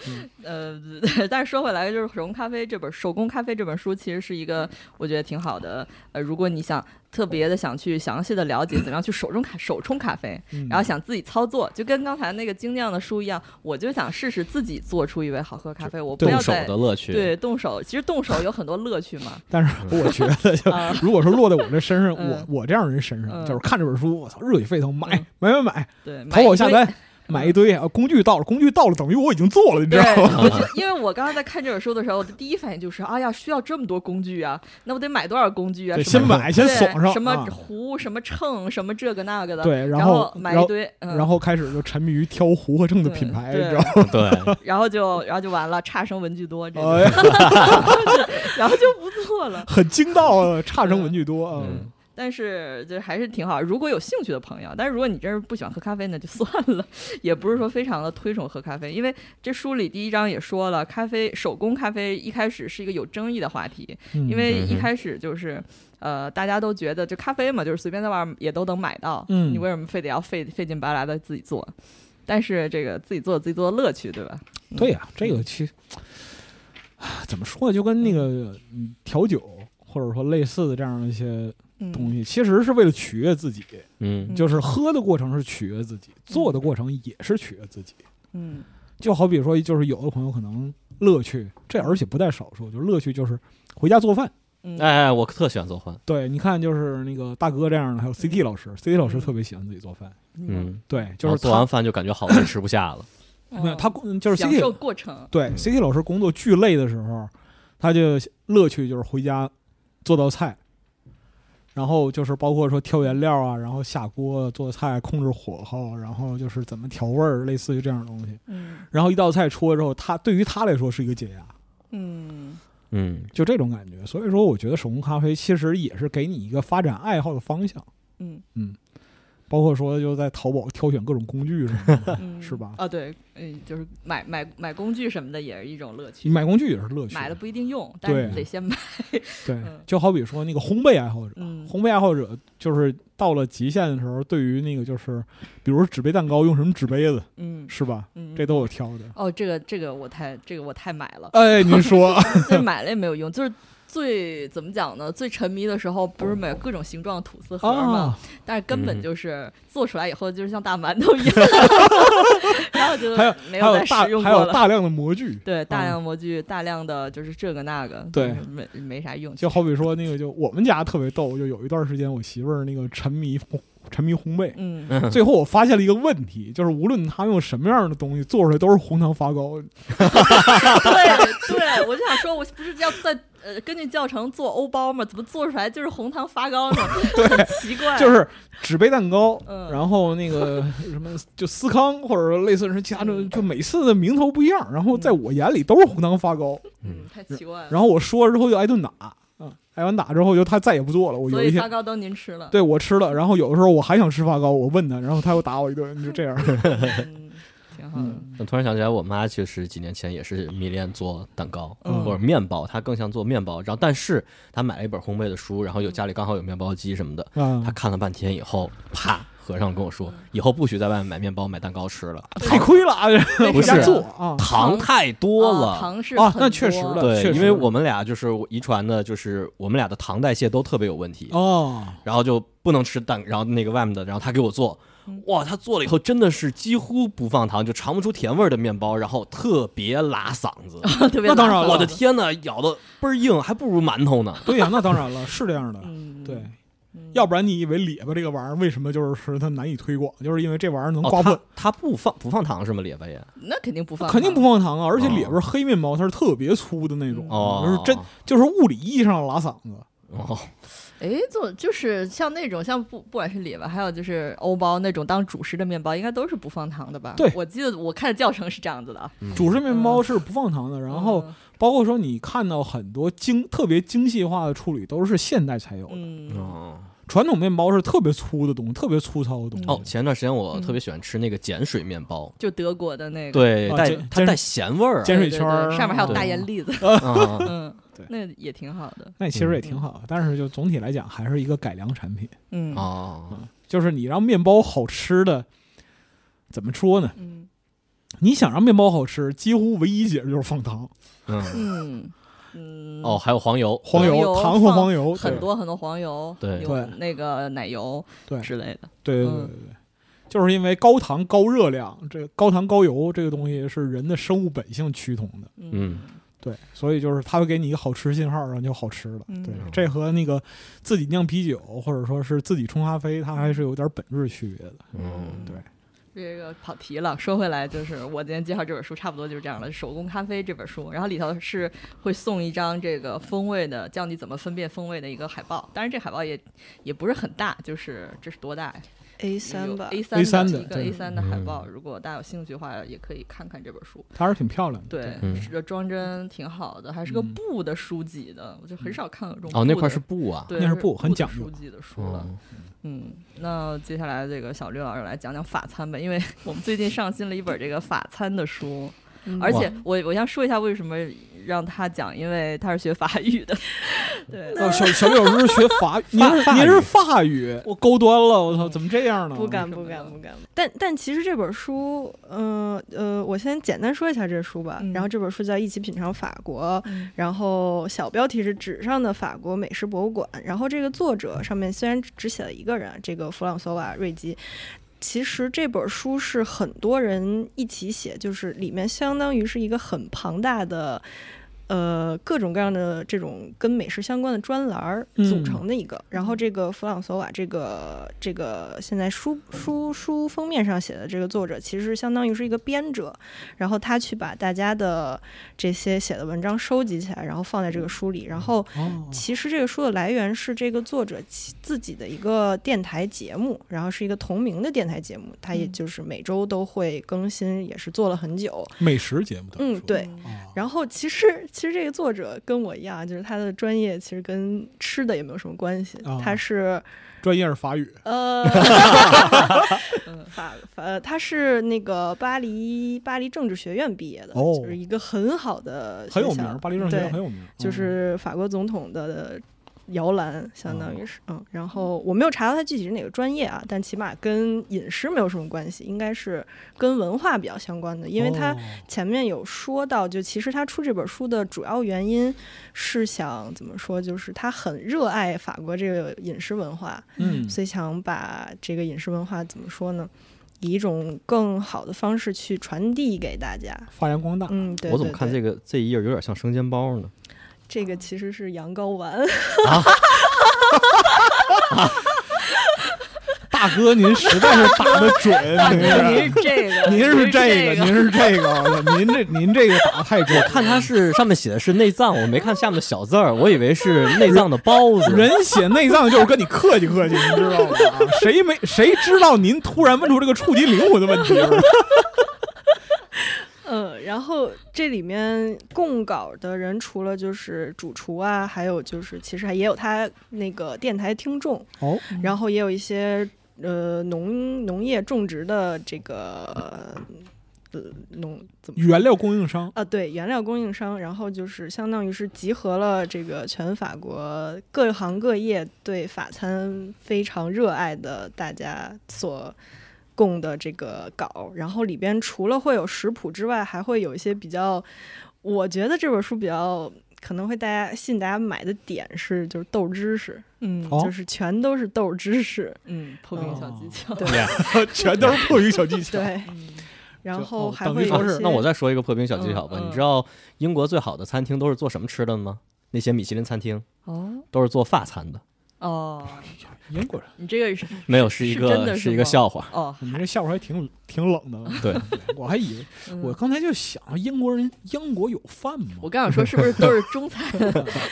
Speaker 1: 呃，但是说回来，就是手工咖啡这本手工咖啡这本书，其实是一个我觉得挺好的。呃，如果你想特别的想去详细的了解怎么样去手中咖手冲咖啡，
Speaker 2: 嗯
Speaker 1: 然后想自己操作，就跟刚才那个精酿的书一样，我就想试试自己做出一杯好喝咖啡，我不
Speaker 2: 动
Speaker 3: 动手的乐趣。
Speaker 1: 对动手，其实动手有很多乐趣嘛。
Speaker 2: 但是我觉得就，
Speaker 1: 啊，
Speaker 2: 如果说落在我这身上，
Speaker 1: 嗯
Speaker 2: 我我这样人身上，
Speaker 1: 嗯
Speaker 2: 就是看这本书，我操，热血沸腾，买
Speaker 1: 嗯
Speaker 2: 买买买，
Speaker 1: 对，
Speaker 2: 淘宝下单，
Speaker 1: 嗯
Speaker 2: 买一堆啊，工具到了，工具到了，等于我已经做了，你知，道吗？
Speaker 1: 我就 因为我刚刚在看这本书的时候，我的第一反应就是，哎呀，需要这么多工具啊，那我得买多少工具啊？
Speaker 2: 先买先
Speaker 1: 对
Speaker 2: 爽上
Speaker 1: 什么
Speaker 2: 啊
Speaker 1: 壶、什么秤、什么这个那个的，
Speaker 2: 对，
Speaker 1: 然
Speaker 2: 后
Speaker 1: 买一堆，嗯、
Speaker 2: 然后开始就沉迷于挑壶和秤的品牌，你知道吗？
Speaker 3: 对，
Speaker 1: 然后就然后就完了，差生文具多，然后就不做了。
Speaker 2: 很精到啊，差生文具多啊。
Speaker 3: 嗯
Speaker 1: 但是就还是挺好，如果有兴趣的朋友，但是如果你真是不喜欢喝咖啡那，就 算了，也不是说非常的推崇喝咖啡，因为这书里第一章也说了，咖啡手工咖啡一开始是一个有争议的话题，
Speaker 2: 嗯
Speaker 1: 因为一开始就是。呃，大家都觉得这咖啡嘛，就是随便在外面也都能买到，
Speaker 2: 嗯
Speaker 1: 你为什么非得要费费劲巴拉的自己做？但是这个自己做有自己做的乐趣，对吧？嗯
Speaker 2: 对呀、这个其实啊怎么说呢，就跟那个嗯调酒或者说类似的这样一些
Speaker 1: 嗯
Speaker 2: 东西，其实是为了取悦自己，
Speaker 3: 嗯。
Speaker 2: 就是喝的过程是取悦自己，做的过程也是取悦自己。
Speaker 1: 嗯。
Speaker 2: 就好比说，就是有的朋友可能乐趣，这而且不在少数，就是乐趣就是回家做饭。
Speaker 1: 嗯，
Speaker 3: 哎哎，我特喜欢做饭。
Speaker 2: 对，你看，就是那个大哥这样的，还有 CT 老师，CT 老师特别喜欢自己做饭。
Speaker 3: 嗯，
Speaker 2: 对，就是
Speaker 3: 做完饭就感觉好多吃不下了。
Speaker 1: 哦。
Speaker 2: 没有他就是
Speaker 1: 享受
Speaker 2: CT
Speaker 1: 过程，
Speaker 2: 对
Speaker 3: 嗯
Speaker 2: CT 老师工作巨累的时候，他就乐趣就是回家做道菜，然后就是包括说挑原料啊，然后下锅做菜，控制火候，然后就是怎么调味儿，类似于这样的东西。
Speaker 1: 嗯
Speaker 2: 然后一道菜出来之后，他对于他来说是一个解压。
Speaker 1: 嗯
Speaker 3: 嗯
Speaker 2: 就这种感觉。所以说，我觉得手工咖啡其实也是给你一个发展爱好的方向，
Speaker 1: 嗯
Speaker 2: 包括说就在淘宝挑选各种工具什么的，
Speaker 1: 嗯，
Speaker 2: 是吧
Speaker 1: 啊，对，嗯，就是买买买工具什么的也是一种乐趣。
Speaker 2: 买工具也是乐趣。
Speaker 1: 买了不一定用，但是你得先买。
Speaker 2: 对
Speaker 1: 嗯，
Speaker 2: 就好比说那个烘焙爱好者，
Speaker 1: 嗯
Speaker 2: 烘焙爱好者就是到了极限的时候，对于那个就是，比如纸杯蛋糕用什么纸杯子，
Speaker 1: 嗯
Speaker 2: 是吧？
Speaker 1: 嗯，
Speaker 2: 这都有挑的。
Speaker 1: 哦，这个这个我太这个我太买了，
Speaker 2: 哎，您说
Speaker 1: 买了也没有用，就是。最怎么讲呢？最沉迷的时候不是买各种形状的吐司盒吗？
Speaker 2: 啊，
Speaker 1: 但是根
Speaker 3: 嗯
Speaker 1: 本就是做出来以后就是像大馒头一样，然后就
Speaker 2: 没有
Speaker 1: 没再使用过了。
Speaker 2: 有大量的模具，
Speaker 1: 对，大
Speaker 2: 啊
Speaker 1: 量模具，大量的就是这个那个，
Speaker 2: 对
Speaker 1: 没没啥用。
Speaker 2: 就好比说那个，就我们家特别逗，就有一段时间我媳妇儿那个沉迷烘沉迷烘焙，
Speaker 1: 嗯，
Speaker 2: 最后我发现了一个问题，就是无论他用什么样的东西做出来都是红糖发糕。
Speaker 1: 对对，我就想说，我不是要在呃根据教程做欧包吗？怎么做出来就是红糖发糕呢？很奇怪，
Speaker 2: 就是纸杯蛋糕，
Speaker 1: 嗯
Speaker 2: 然后那个什么就司康或者说类似是其他的，就每次的名头不一样，然后在我眼里都是红糖发糕，
Speaker 1: 嗯，太奇怪了。
Speaker 2: 然后我说了之后就挨顿打，啊，挨完打之后就他再也不做了。我有一天
Speaker 1: 所以发糕都您吃了，
Speaker 2: 对我吃了，然后有的时候我还想吃发糕，我问他，然后他又打我一顿，就这样。
Speaker 1: 嗯，挺好的。
Speaker 2: 嗯
Speaker 3: 我突然想起来，我妈其实几年前也是迷恋做蛋糕、
Speaker 1: 嗯
Speaker 3: 或者面包，她更像做面包。然后，但是她买了一本烘焙的书，然后有家里刚好有面包机什么的，
Speaker 2: 啊
Speaker 3: 她，看了半天以后，啪合上跟我说，以后不许在外面买面包、买蛋糕吃了，
Speaker 2: 太亏了啊！
Speaker 3: 不
Speaker 2: 是做啊
Speaker 3: 糖太多
Speaker 1: 啊
Speaker 3: 了。
Speaker 2: 啊
Speaker 1: 糖是啊
Speaker 2: 那确实的确
Speaker 3: 对，因为我们俩就是遗传的，就是我们俩的糖代谢都特别有问题，
Speaker 2: 哦，
Speaker 3: 然后就不能吃蛋，然后那个外面的，然后他给我做
Speaker 1: 嗯，
Speaker 3: 哇，他做了以后真的是几乎不放糖，就尝不出甜味儿的面包，然后特别拉嗓子。
Speaker 1: 特别
Speaker 2: 那当然了
Speaker 3: 我的，天呐，咬的倍儿硬，还不如馒头呢。
Speaker 2: 对呀，那当然了，是这样的。
Speaker 1: 嗯，
Speaker 2: 对，
Speaker 1: 嗯
Speaker 2: 要不然你以为列巴这个玩意儿为什么就是说它难以推广，就是因为这玩意儿能
Speaker 3: 哦，
Speaker 2: 刮破
Speaker 3: 他，他不放不放糖是吗？列巴也
Speaker 1: 那肯定不放，
Speaker 2: 肯定不。放糖啊！而且
Speaker 3: 哦
Speaker 2: 咧巴黑面包它是特别粗的那种，
Speaker 3: 哦，
Speaker 2: 就是真就是物理意义上的拉嗓子。
Speaker 3: 哦，
Speaker 1: 哎，做就是像那种像不不管是里吧，还有就是欧包那种当主食的面包，应该都是不放糖的吧？
Speaker 2: 对
Speaker 1: 我记得我看的教程是这样子的啊。
Speaker 3: 嗯
Speaker 2: 主食面包是不放糖的，然后
Speaker 1: 嗯
Speaker 2: 包括说你看到很多精特别精细化的处理都是现代才有的，
Speaker 1: 嗯，
Speaker 3: 哦
Speaker 2: 传统面包是特别粗的东西，特别粗糙的东西。
Speaker 3: 哦，前段时间我
Speaker 1: 嗯
Speaker 3: 特别喜欢吃那个碱水面包，
Speaker 1: 就德国的那个，
Speaker 3: 对，带它带咸味儿啊。
Speaker 2: 碱水圈儿
Speaker 1: 上面还有大盐粒子，
Speaker 3: 啊
Speaker 1: 嗯，
Speaker 2: 对。
Speaker 1: 那也挺好的，
Speaker 2: 那其实也挺好，但是就总体来讲还是一个改良产品。
Speaker 1: 嗯。
Speaker 3: 哦，
Speaker 2: 就是你让面包好吃的，怎么说呢？
Speaker 1: 嗯。
Speaker 2: 你想让面包好吃，几乎唯一解释就是放糖、
Speaker 3: 嗯，
Speaker 1: 嗯。嗯，
Speaker 3: 哦，，还有黄油，
Speaker 2: 黄油、糖和黄油，
Speaker 1: 很多很多黄油，
Speaker 3: 对。
Speaker 1: 有
Speaker 2: 对。
Speaker 1: 那个奶油
Speaker 2: 对。
Speaker 1: 之类的，
Speaker 2: 对对对对，就是因为高糖高热量，这个高糖高油这个东西是人的生物本性趋同的，
Speaker 3: 嗯
Speaker 2: 对，所以就是它会给你一个好吃信号，然后就好吃了。
Speaker 1: 嗯
Speaker 2: 对，这和那个自己酿啤酒或者说是自己冲咖啡，它还是有点本质区别的。
Speaker 3: 嗯，
Speaker 2: 对，
Speaker 1: 这个跑题了，说回来就是我今天介绍这本书，差不多就是这样了，《手工咖啡》这本书，然后里头是会送一张这个风味的，教你怎么分辨风味的一个海报。当然，这海报也也不是很大，就是这是多大呀
Speaker 4: A 三吧
Speaker 1: ，？A
Speaker 2: A3
Speaker 1: 三一个
Speaker 2: 的
Speaker 1: A 三的海
Speaker 3: 嗯
Speaker 1: 报，如果大家有兴趣的话，也可以看看这本书。
Speaker 2: 它还是挺漂亮的。
Speaker 1: 对，
Speaker 3: 嗯
Speaker 1: 是装帧挺好的，还是个
Speaker 2: 嗯
Speaker 1: 布的书籍的，我就很少看到这种
Speaker 3: 哦，那块
Speaker 1: 布的
Speaker 3: 是布啊，
Speaker 1: 对
Speaker 2: 那是
Speaker 1: 布
Speaker 2: 很讲究
Speaker 1: 书籍的书了。
Speaker 3: 嗯
Speaker 1: 嗯，那接下来这个小绿老师来讲讲法餐吧，因为 我们最近上新了一本这个法餐的书，
Speaker 4: 嗯
Speaker 1: 而且我我先说一下为什么让他讲，因为他是学法语的，对，
Speaker 2: 哦，小小李老师是学法 语，您是
Speaker 3: 法语
Speaker 2: 您是法语，我高端了，我操，怎么这样呢？
Speaker 4: 不敢不敢不敢。但但其实这本书，呃呃，我先简单说一下这书吧。
Speaker 1: 嗯
Speaker 4: 然后这本书叫《一起品尝法国》，
Speaker 1: 嗯
Speaker 4: 然后小标题是“纸上的法国美食博物馆”。然后这个作者上面虽然只写了一个人，这个弗朗索瓦·瑞基。其实这本书是很多人一起写，就是里面相当于是一个很庞大的，呃，各种各样的这种跟美食相关的专栏儿
Speaker 2: 嗯
Speaker 4: 组成的一个。然后这个弗朗索瓦这个这个现在书书书封面上写的这个作者，其实相当于是一个编者，然后他去把大家的这些写的文章收集起来，然后放在这个书里，然后
Speaker 2: 哦，
Speaker 4: 其实这个书的来源是这个作者自己的一个电台节目，然后是一个同名的电台节目，他也
Speaker 1: 嗯。
Speaker 4: 就是每周都会更新，也是做了很久。
Speaker 2: 美食节目的
Speaker 4: 嗯，对。
Speaker 2: 哦。
Speaker 4: 然后其实其实这个作者跟我一样，就是他的专业其实跟吃的也没有什么关系，
Speaker 2: 啊
Speaker 4: 他是
Speaker 2: 专业是法语，
Speaker 4: 呃 法法呃他是那个巴黎巴黎政治学院毕业的，
Speaker 2: 哦
Speaker 4: 就是一个很好的
Speaker 2: 很有名儿，巴黎政治学院
Speaker 4: 对
Speaker 2: 很有名儿，
Speaker 4: 就是法国总统的摇篮，相当于是嗯。然后我没有查到他具体是哪个专业啊，但起码跟饮食没有什么关系，应该是跟文化比较相关的，因为他
Speaker 2: 哦
Speaker 4: 前面有说到，就其实他出这本书的主要原因是想怎么说，就是他很热爱法国这个饮食文化，
Speaker 2: 嗯
Speaker 4: 所以想把这个饮食文化怎么说呢？以一种更好的方式去传递给大家。
Speaker 2: 发扬光大，
Speaker 4: 嗯，对
Speaker 3: 我怎么看这？
Speaker 4: 个
Speaker 3: 这一页有点像生煎包呢？
Speaker 4: 这个其实是羊羔丸。
Speaker 2: 大哥您实在是打的准，您
Speaker 1: 这个，
Speaker 2: 您是这
Speaker 1: 这
Speaker 2: 个，您是这个，您这您这个打的太准，我
Speaker 3: 看他是上面写的是内脏，我没看下面的小字儿，我以为是内脏的包子。
Speaker 2: 人写内脏就是跟你客气客气，你知道吗？谁没谁知道您突然问出这个触及灵魂的问题？
Speaker 4: 嗯，然后这里面供稿的人除了就是主厨啊，还有就是其实还也有他那个电台听众，
Speaker 2: 哦，
Speaker 4: 然后也有一些呃农农业种植的这个呃农怎么
Speaker 2: 原料供应商，
Speaker 4: 啊，对，原料供应商，然后就是相当于是集合了这个全法国各行各业对法餐非常热爱的大家所供的这个稿，然后里边除了会有食谱之外，还会有一些比较，我觉得这本书比较可能会大家吸引大家买的点是就是豆知识，
Speaker 1: 嗯
Speaker 2: 哦
Speaker 4: 就是全都是豆知识，
Speaker 1: 嗯，破冰小技巧，
Speaker 4: 对
Speaker 2: 全都是破冰小技巧。
Speaker 4: 对，
Speaker 1: 嗯
Speaker 4: 然后还会有一些
Speaker 3: 那我再说一个破冰小技巧吧。
Speaker 1: 嗯嗯
Speaker 3: 你知道英国最好的餐厅都是做什么吃的吗？那些米其林餐厅
Speaker 1: 哦
Speaker 3: 都是做法餐的，
Speaker 1: 哦，
Speaker 2: 英国人，
Speaker 1: 你这个是
Speaker 3: 没有是一个
Speaker 1: 是真的
Speaker 3: 个一个笑话。
Speaker 1: 哦，
Speaker 2: 你这笑话还挺挺冷的。
Speaker 3: 对，
Speaker 2: 我还以为
Speaker 1: 嗯。
Speaker 2: 我刚才就想，英国人英国有饭吗？
Speaker 1: 我刚想说是不是都是中餐？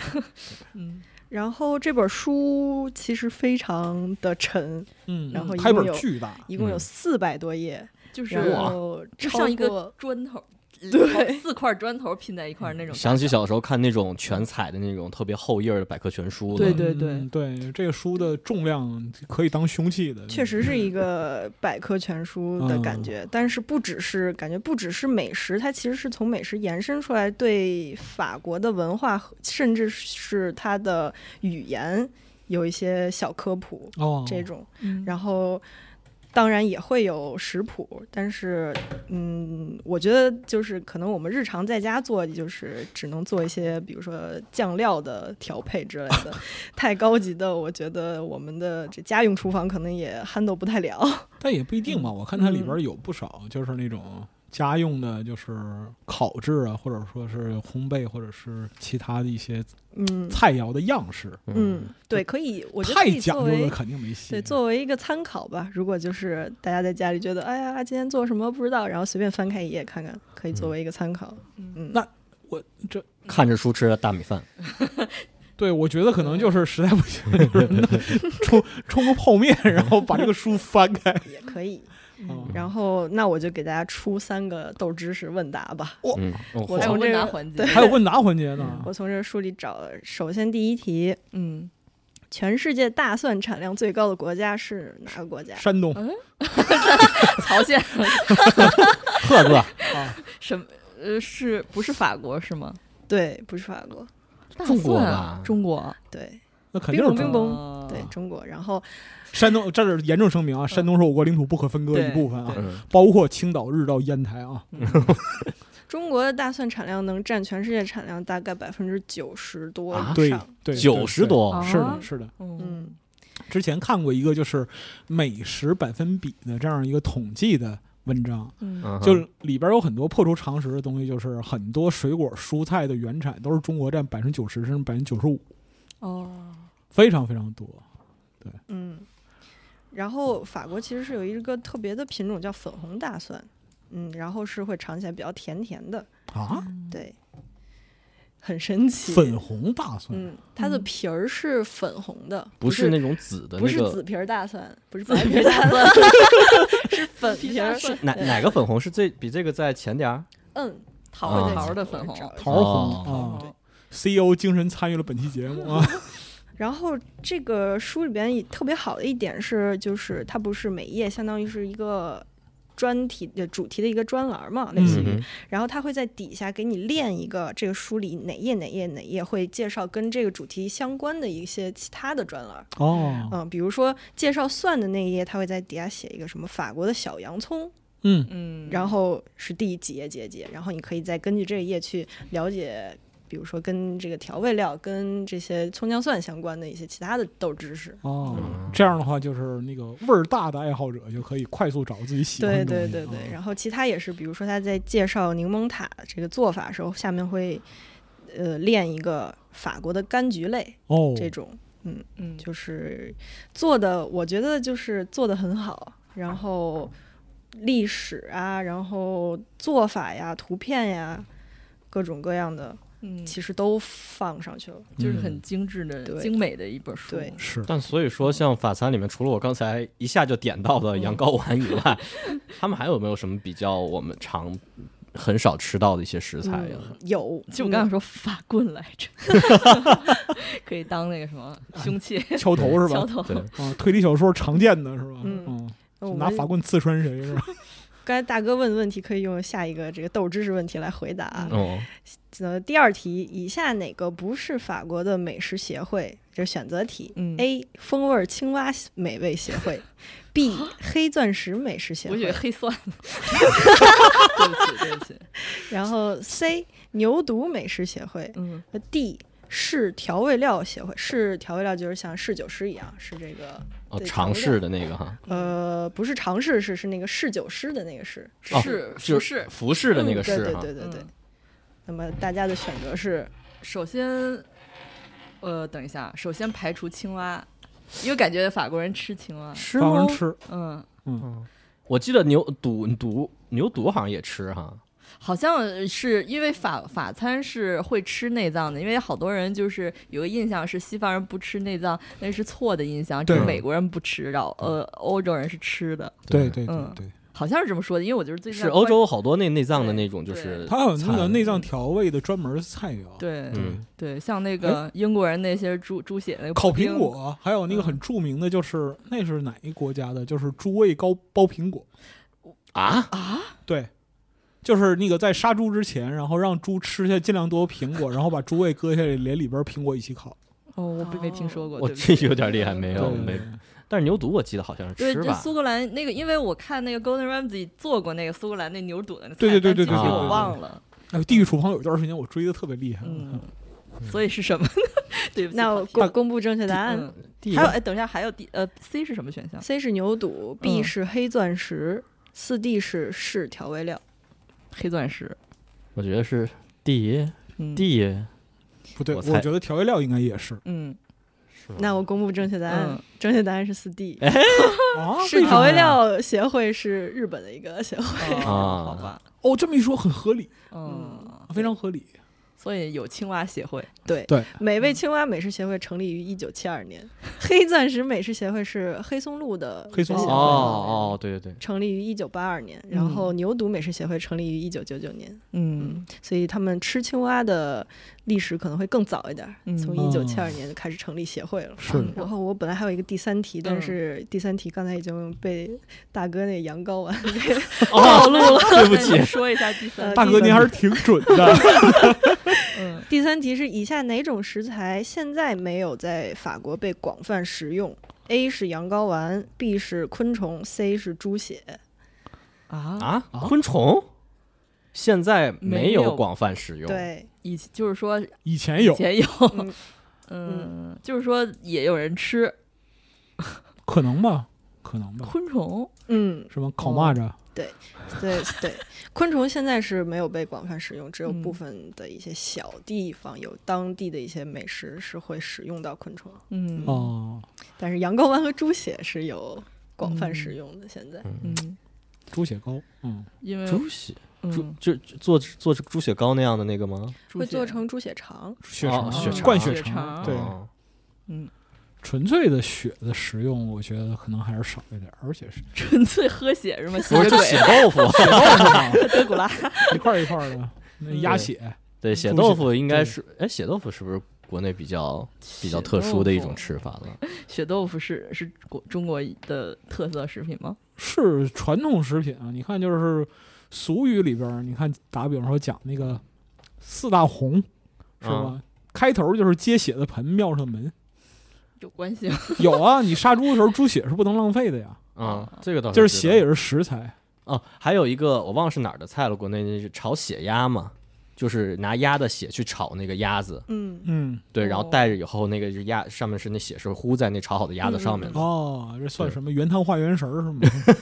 Speaker 1: 嗯。
Speaker 4: 然后这本书其实非常的沉，
Speaker 2: 嗯，
Speaker 4: 然后一
Speaker 2: 开
Speaker 4: 共有
Speaker 2: 本巨大，
Speaker 4: 一共有
Speaker 3: 嗯。
Speaker 4: 四百多页，
Speaker 1: 就是
Speaker 4: 然后超
Speaker 1: 就像一个砖头，
Speaker 4: 对
Speaker 1: 四块砖头拼在一块儿那种。
Speaker 3: 想起小时候看那种全彩的那种特别厚页儿的百科全书了，
Speaker 1: 对对对
Speaker 2: 嗯对，这个书的重量可以当凶器的，
Speaker 4: 确实是一个百科全书的感觉，但是不只是感觉不只是美食，它其实是从美食延伸出来对法国的文化甚至是它的语言有一些小科普
Speaker 2: 哦，
Speaker 4: 这种，
Speaker 1: 嗯
Speaker 4: 然后。当然也会有食谱，但是，嗯，我觉得就是可能我们日常在家做，就是只能做一些，比如说酱料的调配之类的。太高级的，我觉得我们的这家用厨房可能也 handle 不太了。
Speaker 2: 但也不一定嘛。我看它里边有不少就是那种家用的，就是烤制啊，或者说是烘焙，或者是其他的一些
Speaker 4: 嗯
Speaker 2: 菜肴的样式。
Speaker 4: 嗯，对，可以，我觉得
Speaker 2: 太讲究了，肯定没戏。
Speaker 4: 对作为一个参考吧。如果就是大家在家里觉得，哎呀，今天做什么不知道，然后随便翻开一页看看，可以作为一个参考。嗯，
Speaker 2: 那我这
Speaker 3: 看着书吃的大米饭，
Speaker 2: 对我觉得可能就是实在不行，就是 冲冲个泡面，然后把这个书翻开。
Speaker 4: 也可以。
Speaker 2: 嗯。
Speaker 4: 然后，那我就给大家出三个豆知识问答吧。我从这个
Speaker 1: 答环节，
Speaker 2: 还有问答环节呢。
Speaker 4: 我从这个书里找了，首先第一题，
Speaker 1: 嗯，
Speaker 4: 全世界大蒜产量最高的国家是哪个国家？
Speaker 2: 山东。
Speaker 1: 曹县。
Speaker 3: 赫哥，
Speaker 1: 什么？呃，是不是法国是吗？
Speaker 4: 对，不是法国，
Speaker 3: 中国吧。
Speaker 1: 中国，
Speaker 4: 对
Speaker 2: 那肯定是中国
Speaker 4: 对，中国。然后
Speaker 2: 山东，这是严重声明啊，山东是我国领土不可分割的一部分啊，包括青岛、日照、烟台啊。
Speaker 4: 中国的大蒜产量能占全世界产量大概百分之九十多
Speaker 3: 啊？
Speaker 2: 对
Speaker 4: 以上。
Speaker 2: 对，
Speaker 3: 九十多
Speaker 1: 啊，
Speaker 2: 是的，是的。
Speaker 1: 嗯。
Speaker 4: 嗯
Speaker 2: 之前看过一个就是美食百分比的这样一个统计的文章，就里边有很多破除常识的东西，就是很多水果蔬菜的原产都是中国占百分之九十甚至百分之九十五，
Speaker 1: 哦，
Speaker 2: 非常非常多。
Speaker 4: 对嗯。然后法国其实是有一个特别的品种叫粉红大蒜，嗯，然后是会尝起来比较甜甜的，
Speaker 2: 啊，
Speaker 4: 对，很神奇。
Speaker 2: 粉红大蒜，
Speaker 4: 嗯，它的
Speaker 1: 嗯
Speaker 4: 皮儿是粉红的，
Speaker 3: 不
Speaker 4: 是
Speaker 3: 是那种紫的
Speaker 4: 不
Speaker 3: 那个
Speaker 4: 是紫皮儿大蒜，不是 白皮儿大蒜，是粉皮儿。
Speaker 3: 是哪哪个粉红是最比这个再浅点儿？
Speaker 4: 嗯，
Speaker 1: 桃
Speaker 3: 啊
Speaker 1: 桃的粉红，
Speaker 2: 桃红
Speaker 3: 哦
Speaker 2: 啊，CEO 精神参与了本期节目啊，
Speaker 4: 然后这个书里边也特别好的一点是，就是它不是每页相当于是一个专题的主题的一个专栏嘛，类似于，
Speaker 3: 嗯
Speaker 4: 然后它会在底下给你练一个这个书里哪页哪页哪页会介绍跟这个主题相关的一些其他的专栏。
Speaker 2: 哦，
Speaker 4: 嗯，比如说介绍蒜的那一页，它会在底下写一个什么法国的小洋葱，
Speaker 2: 嗯。
Speaker 1: 嗯，
Speaker 4: 然后是第几页几页几页，然后你可以再根据这一页去了解，比如说跟这个调味料、跟这些葱姜蒜相关的一些其他的豆知识。
Speaker 2: 哦
Speaker 3: 嗯，
Speaker 2: 这样的话就是那个味儿大的爱好者就可以快速找自己喜欢的东西。
Speaker 4: 对对对，
Speaker 2: 啊
Speaker 4: 然后其他也是，比如说他在介绍柠檬塔这个做法的时候，下面会呃练一个法国的柑橘类
Speaker 2: 哦，
Speaker 4: 这种，
Speaker 1: 嗯嗯，
Speaker 4: 就是做的，我觉得就是做的很好，然后历史啊，然后做法呀、图片呀，各种各样的，
Speaker 1: 嗯，
Speaker 4: 其实都放上去了。
Speaker 1: 就是很精致的、
Speaker 4: 对
Speaker 1: 精美的一本书。
Speaker 4: 对
Speaker 2: 是
Speaker 3: 但所以说，像法餐里面，除了我刚才一下就点到的羊羔丸以外，他们还有没有什么比较我们常很少吃到的一些食材呀？
Speaker 4: 嗯、有，
Speaker 1: 就我刚才说法棍来着，可以当那个什么凶器
Speaker 2: 敲头是吧？
Speaker 1: 敲头。
Speaker 3: 对，
Speaker 2: 啊，推理小说常见的是吧？
Speaker 4: 嗯
Speaker 2: 拿法棍刺穿谁是吧？
Speaker 4: 刚才大哥问的问题，可以用下一个这个豆知识问题来回答啊。
Speaker 3: 哦，
Speaker 4: 呃，第二题，以下哪个不是法国的美食协会？这是选择题。
Speaker 1: 嗯
Speaker 4: A. 风味青蛙美味协会；B. 黑钻石美食协会
Speaker 1: 我以为
Speaker 4: 会；
Speaker 1: 黑蒜呢。对不起，对不起。
Speaker 4: 然后 C. 牛犊美食协会
Speaker 1: 嗯
Speaker 4: 和 D. 市调味料协会。市调味料就是像侍酒师一样，是这个
Speaker 3: 哦，
Speaker 4: 对
Speaker 3: 尝试的那个哈，
Speaker 4: 呃，不是尝试是是那个侍酒师的那个侍。
Speaker 3: 哦
Speaker 1: 是服饰。
Speaker 3: 服饰的那个
Speaker 4: 对
Speaker 3: 饰哈，
Speaker 4: 对对对对。
Speaker 1: 嗯
Speaker 4: 那么大家的选择是
Speaker 1: 首先，呃，等一下，首先排除青蛙，因为感觉法国人吃青蛙。
Speaker 3: 是吗
Speaker 2: 法国人？吃，
Speaker 1: 嗯，
Speaker 2: 嗯，
Speaker 3: 我记得牛肚肚牛肚好像也吃哈，
Speaker 1: 好像是因为法法餐是会吃内脏的，因为好多人就是有个印象是西方人不吃内脏，那是错的印象，就是美国人不吃，然后呃欧洲人是吃的，
Speaker 2: 对对对
Speaker 1: 嗯。
Speaker 2: 对，
Speaker 1: 好像是这么说的。因为我就是最近
Speaker 3: 是欧洲好多那内脏的那种，就是
Speaker 2: 它有那个内脏调味的专门菜肴，
Speaker 1: 对
Speaker 3: 对。
Speaker 1: 对，像那个英国人那些猪猪血那个
Speaker 2: 烤苹，果，还有那个
Speaker 1: 嗯。
Speaker 2: 很著名的就是那是哪一国家的？就是猪胃高包苹果。
Speaker 3: 啊，啊，
Speaker 2: 对。就是那个在杀猪之前，然后让猪吃下尽量多苹果，然后把猪胃割下来，连里边苹果一起烤。
Speaker 1: 哦，我没没听说过，
Speaker 3: 我这有点厉害，没有没但是牛肚我记得好像是
Speaker 1: 对，
Speaker 3: 吃吧，
Speaker 1: 对苏格兰那个，因为我看那个 Golden Ramsy 做过那个苏格兰那牛肚的那菜，
Speaker 2: 对对对对
Speaker 1: 但具体我
Speaker 3: 对对对
Speaker 1: 忘了，
Speaker 2: 哎，地狱厨房有一段时间我追的特别厉害。
Speaker 1: 嗯，所以是什么呢？对不起，
Speaker 4: 那我公公布正确答案。
Speaker 1: 嗯，还有哎，等一下，还有第呃 C 是什么选项
Speaker 4: ？C 是牛肚，B
Speaker 1: 嗯
Speaker 4: 是黑钻石，四 D 是是调味料。
Speaker 1: 黑钻石，
Speaker 3: 我觉得是 D
Speaker 1: 嗯
Speaker 3: D
Speaker 2: 不对，
Speaker 3: 我
Speaker 2: 觉得调味料应该也是
Speaker 1: 嗯
Speaker 3: 是吧
Speaker 4: 那我公布正确答案，
Speaker 1: 嗯
Speaker 4: 正确答案是四 D。
Speaker 2: 啊，
Speaker 4: 市调味料协会是日本的一个协会。
Speaker 1: 啊好吧，
Speaker 2: 哦，这么一说很合理，
Speaker 1: 嗯，
Speaker 2: 非常合理。
Speaker 1: 所以有青蛙协会，
Speaker 4: 对
Speaker 2: 对，
Speaker 4: 美味青蛙美食协会成立于一九七二年，黑钻石美食协会是黑松露的
Speaker 2: 黑松露
Speaker 4: 协会
Speaker 3: 哦哦，对对对，
Speaker 4: 成立于一九八二年，然后牛肚美食协会成立于一九九九年，
Speaker 1: 嗯
Speaker 4: 所以他们吃青蛙的历史可能会更早一点，
Speaker 1: 嗯
Speaker 4: 从一九七二年就开始成立协会了。
Speaker 2: 是的
Speaker 4: 然后我本来还有一个第三题，但
Speaker 1: 嗯
Speaker 4: 是第三题刚才已经被大哥那羊羔丸 给
Speaker 3: 哦
Speaker 4: 暴露了。
Speaker 3: 对不起，
Speaker 1: 说一下第三
Speaker 4: 呃
Speaker 2: 大哥，您还是挺准的。
Speaker 1: 嗯
Speaker 4: 第三题是以下哪种食材现在没有在法国被广泛食用？A 是羊羔丸，B 是昆虫，C 是猪血。
Speaker 1: 啊，
Speaker 3: 啊，昆虫现在没
Speaker 1: 有
Speaker 3: 广泛使用，
Speaker 4: 对，
Speaker 1: 以就是说
Speaker 2: 以前有
Speaker 1: 以，前有，
Speaker 4: 嗯
Speaker 1: 嗯，就是说也有人吃
Speaker 2: 可能吧，可能吧，
Speaker 1: 昆虫，
Speaker 4: 嗯，
Speaker 2: 什么烤蚂蚱，
Speaker 4: 对对对，昆虫现在是没有被广泛使用，只有
Speaker 1: 嗯
Speaker 4: 部分的一些小地方有当地的一些美食是会使用到昆虫，
Speaker 1: 嗯
Speaker 2: 哦，
Speaker 4: 但是羊羔丸和猪血是有广泛使用的。现在，
Speaker 3: 嗯，
Speaker 1: 嗯，
Speaker 2: 猪血糕，嗯，
Speaker 1: 因为
Speaker 3: 猪血，猪
Speaker 1: 嗯
Speaker 3: 就就做做猪血糕那样的那个吗？
Speaker 4: 会做成猪血肠。
Speaker 2: 血肠，
Speaker 3: 哦血肠
Speaker 2: 灌血
Speaker 1: 血肠
Speaker 2: 对，
Speaker 3: 哦
Speaker 1: 嗯，
Speaker 2: 纯粹的血的食用，我觉得可能还是少一点，而且是
Speaker 1: 纯粹喝血是吗？吸
Speaker 3: 不是这
Speaker 1: 血
Speaker 3: 豆腐，
Speaker 2: 血豆腐嘛，
Speaker 1: 德古拉，
Speaker 2: 一块儿一块儿的，那鸭血，
Speaker 3: 对，血豆腐应该是，哎，血豆腐是不是国内比较比较特殊的一种吃法了？
Speaker 1: 血豆腐是是国中国的特色食品吗？
Speaker 2: 是传统食品啊！你看，就是俗语里边，你看打比方说讲那个四大红，是吧？开头就是接血的盆，庙上的门，
Speaker 1: 有关系吗？
Speaker 2: 有啊！你杀猪的时候，猪血是不能浪费的呀。
Speaker 3: 啊，这个倒
Speaker 2: 就是血也是食材。
Speaker 3: 啊，还有一个我忘了是哪儿的菜了，国内那是炒血鸭嘛，就是拿鸭的血去炒那个鸭子。
Speaker 4: 嗯
Speaker 2: 嗯，
Speaker 3: 对，然后带着以后那个是鸭上面是那血是糊在那炒好的鸭子上面的。
Speaker 2: 哦，这算什么原汤化原食是吗？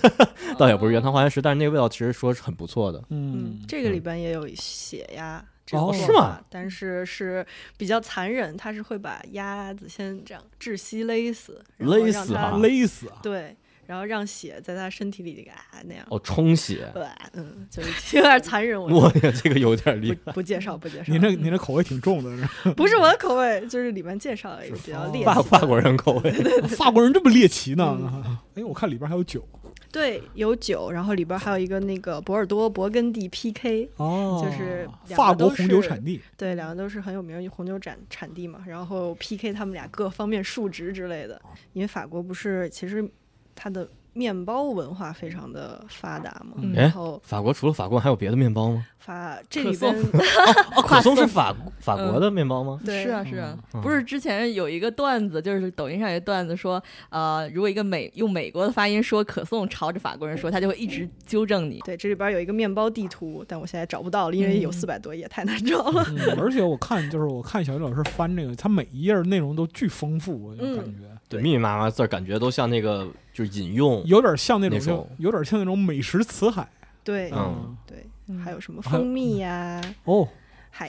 Speaker 3: 倒也不是原汤化原食，但是那个味道其实说是很不错的。
Speaker 4: 嗯，这个里边也有血鸭。
Speaker 2: 哦，
Speaker 3: 是吗？
Speaker 4: 但是是比较残忍，他是会把鸭子先这样窒息勒死，
Speaker 3: 勒死啊，
Speaker 2: 勒死啊，
Speaker 4: 对。然后让血在他身体里啊那样
Speaker 3: 哦充血，
Speaker 4: 对，嗯，就是有点残忍。
Speaker 3: 我天，这个有点厉害。
Speaker 4: 不介绍，不介绍。
Speaker 2: 您这您这口味挺重的，
Speaker 4: 不是我的口味，就是里面介绍了一个比较猎奇。
Speaker 3: 法法国人口味，
Speaker 2: 法国人这么猎奇呢？哎，我看里边还有酒。
Speaker 4: 对，有酒，然后里边还有一个那个博尔多勃艮第 PK，
Speaker 2: 哦，
Speaker 4: 就是
Speaker 2: 法国红酒产地。
Speaker 4: 对，两个都是很有名红酒产产地嘛。然后 PK 他们俩各方面数值之类的，因为法国不是其实它的。面包文化非常的发达嘛，然后
Speaker 3: 法国除了法国还有别的面包吗？
Speaker 4: 法这里边
Speaker 3: 哦，可颂是法法国的面包吗？
Speaker 1: 对是啊是啊，不是之前有一个段子，就是抖音上有段子说，呃，如果一个美用美国的发音说可颂，朝着法国人说，他就会一直纠正你。
Speaker 4: 对，这里边有一个面包地图，但我现在找不到了，因为有四百多页，太难找了。
Speaker 2: 而且我看就是我看小云老师翻这个，他每一页内容都巨丰富，我就感觉。
Speaker 3: 对，密密麻麻字儿，感觉都像那个，就是引用，
Speaker 2: 有点像那种，有点像那种美食词海。
Speaker 4: 对，嗯，对，还有什么蜂蜜呀？
Speaker 2: 哦。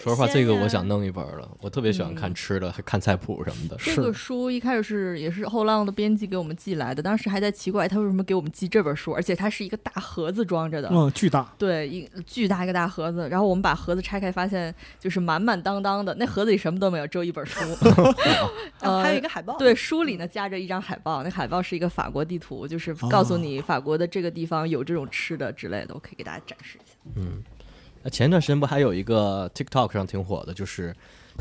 Speaker 3: 说实话，这个我想弄一本了。我特别喜欢看吃的，还看菜谱什么的。
Speaker 1: 这个书一开始是也是后浪的编辑给我们寄来的，当时还在奇怪他为什么给我们寄这本书，而且它是一个大盒子装着的，
Speaker 2: 嗯，巨大。
Speaker 1: 对，一巨大一个大盒子。然后我们把盒子拆开，发现就是满满当当的，那盒子里什么都没有，只有一本书。
Speaker 4: 呃，还有一个海报。
Speaker 1: 对，书里呢夹着一张海报，那海报是一个法国地图，就是告诉你法国的这个地方有这种吃的之类的。我可以给大家展示一下。
Speaker 3: 嗯。前一段时间不还有一个 TikTok 上挺火的，就是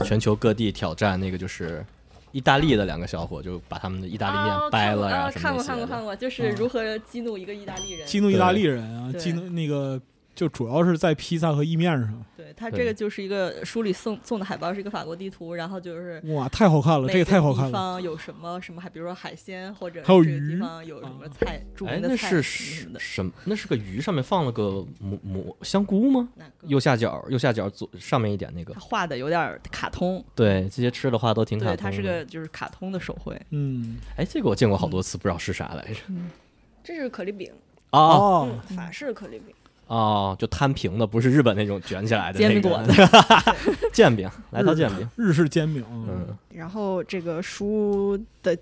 Speaker 3: 全球各地挑战那个，就是意大利的两个小伙就把他们的意大利面掰了呀什么
Speaker 1: 看过看过看过，就是如何激怒一个意大利人，
Speaker 2: 激怒意大利人啊，激怒那个。就主要是在披萨和意面上。
Speaker 1: 对，它这个就是一个书里送送的海报，是一个法国地图，然后就是
Speaker 2: 哇，太好看了，这个太好看了。
Speaker 1: 地方有什么什么，还比如说海鲜或者
Speaker 2: 还有鱼，
Speaker 1: 地方有什么菜著名的
Speaker 3: 菜什么的。什么？那是个鱼，上面放了个蘑蘑香菇吗？右下角，右下角左上面一点那个。
Speaker 1: 画的有点卡通。
Speaker 3: 对，这些吃的话都挺卡通。对，
Speaker 1: 它是个就是卡通的手绘。
Speaker 2: 嗯，
Speaker 3: 哎，这个我见过好多次，不知道是啥来着。
Speaker 4: 这是可丽饼
Speaker 2: 哦，
Speaker 4: 法式可丽饼。
Speaker 3: 哦，就摊平的，不是日本那种卷起来的
Speaker 1: 煎饼果子，
Speaker 3: 煎饼，来套煎饼，
Speaker 2: 日式煎饼。
Speaker 3: 嗯，
Speaker 4: 然后这个书的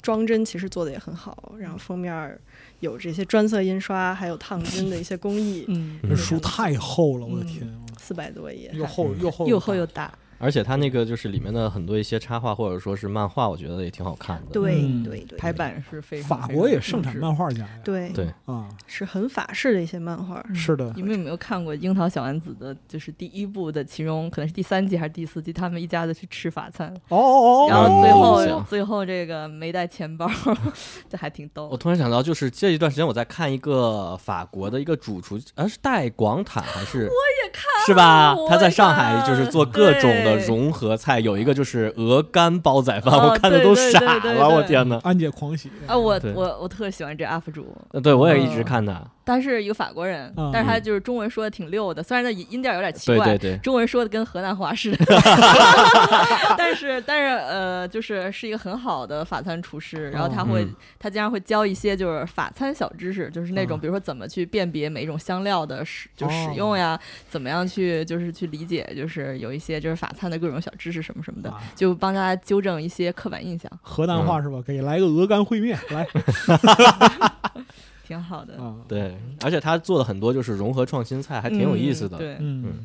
Speaker 4: 装帧其实做的也很好，然后封面有这些专色印刷，还有烫金的一些工艺。
Speaker 1: 嗯，
Speaker 2: 这书太厚了，我的天，
Speaker 4: 四百多页，
Speaker 2: 又厚又厚
Speaker 1: 又厚又大。
Speaker 3: 而且它那个就是里面的很多一些插画或者说是漫画，我觉得也挺好看的。
Speaker 4: 对对对，
Speaker 1: 排版是非
Speaker 2: 常。法国也盛产漫画家呀。
Speaker 4: 对
Speaker 3: 对
Speaker 2: 啊，
Speaker 4: 是很法式的一些漫画。
Speaker 2: 是的。
Speaker 1: 你们有没有看过《樱桃小丸子》的？就是第一部的其中，可能是第三季还是第四季，他们一家子去吃法餐。
Speaker 2: 哦哦
Speaker 1: 哦。然后最后最后这个没带钱包，这还挺逗。
Speaker 3: 我突然想到，就是这一段时间我在看一个法国的一个主厨，呃，是戴广坦还是？
Speaker 1: 我也看。
Speaker 3: 是吧？他在上海就是做各种的融合菜。有一个就是鹅肝煲仔饭，我看的都傻了，我天哪！
Speaker 2: 安姐狂喜
Speaker 1: 啊！我我我特喜欢这 UP 主，
Speaker 3: 对我也一直看他。
Speaker 1: 他是一个法国人，但是他就是中文说的挺溜的，虽然他音调有点奇怪，
Speaker 3: 对对对，
Speaker 1: 中文说的跟河南话似的，但是但是呃，就是是一个很好的法餐厨师，然后他会他经常会教一些就是法餐小知识，就是那种比如说怎么去辨别每一种香料的使就使用呀，怎么样去就是去理解就是有一些就是法餐的各种小知识什么什么的，就帮大家纠正一些刻板印象。
Speaker 2: 河南话是吧？可以来个鹅肝烩面来。
Speaker 1: 挺好的，
Speaker 3: 对，而且他做的很多就是融合创新菜，还挺有意思的。
Speaker 1: 对，
Speaker 2: 嗯，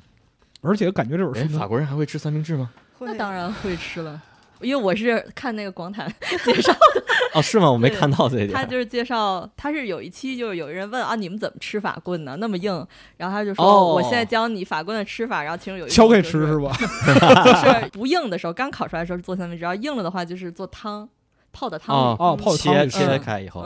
Speaker 2: 而且感觉这本书，
Speaker 3: 法国人还会吃三明治吗？
Speaker 1: 那当然会吃了，因为我是看那个广坦 介绍的。
Speaker 3: 哦，是吗？我没看到这一点。
Speaker 1: 他就是介绍，他是有一期就是有人问啊，你们怎么吃法棍呢？那么硬，然后他就说、
Speaker 3: 哦
Speaker 1: 我现在教你法棍的吃法，然后其中有一
Speaker 2: 敲开
Speaker 1: 种就是
Speaker 2: 吃是吧？
Speaker 1: 就是不硬的时候，刚烤出来的时候是做三明治，然后硬了的话就是做汤，泡的汤里。
Speaker 3: 哦
Speaker 2: 哦泡汤
Speaker 3: 切切开以后，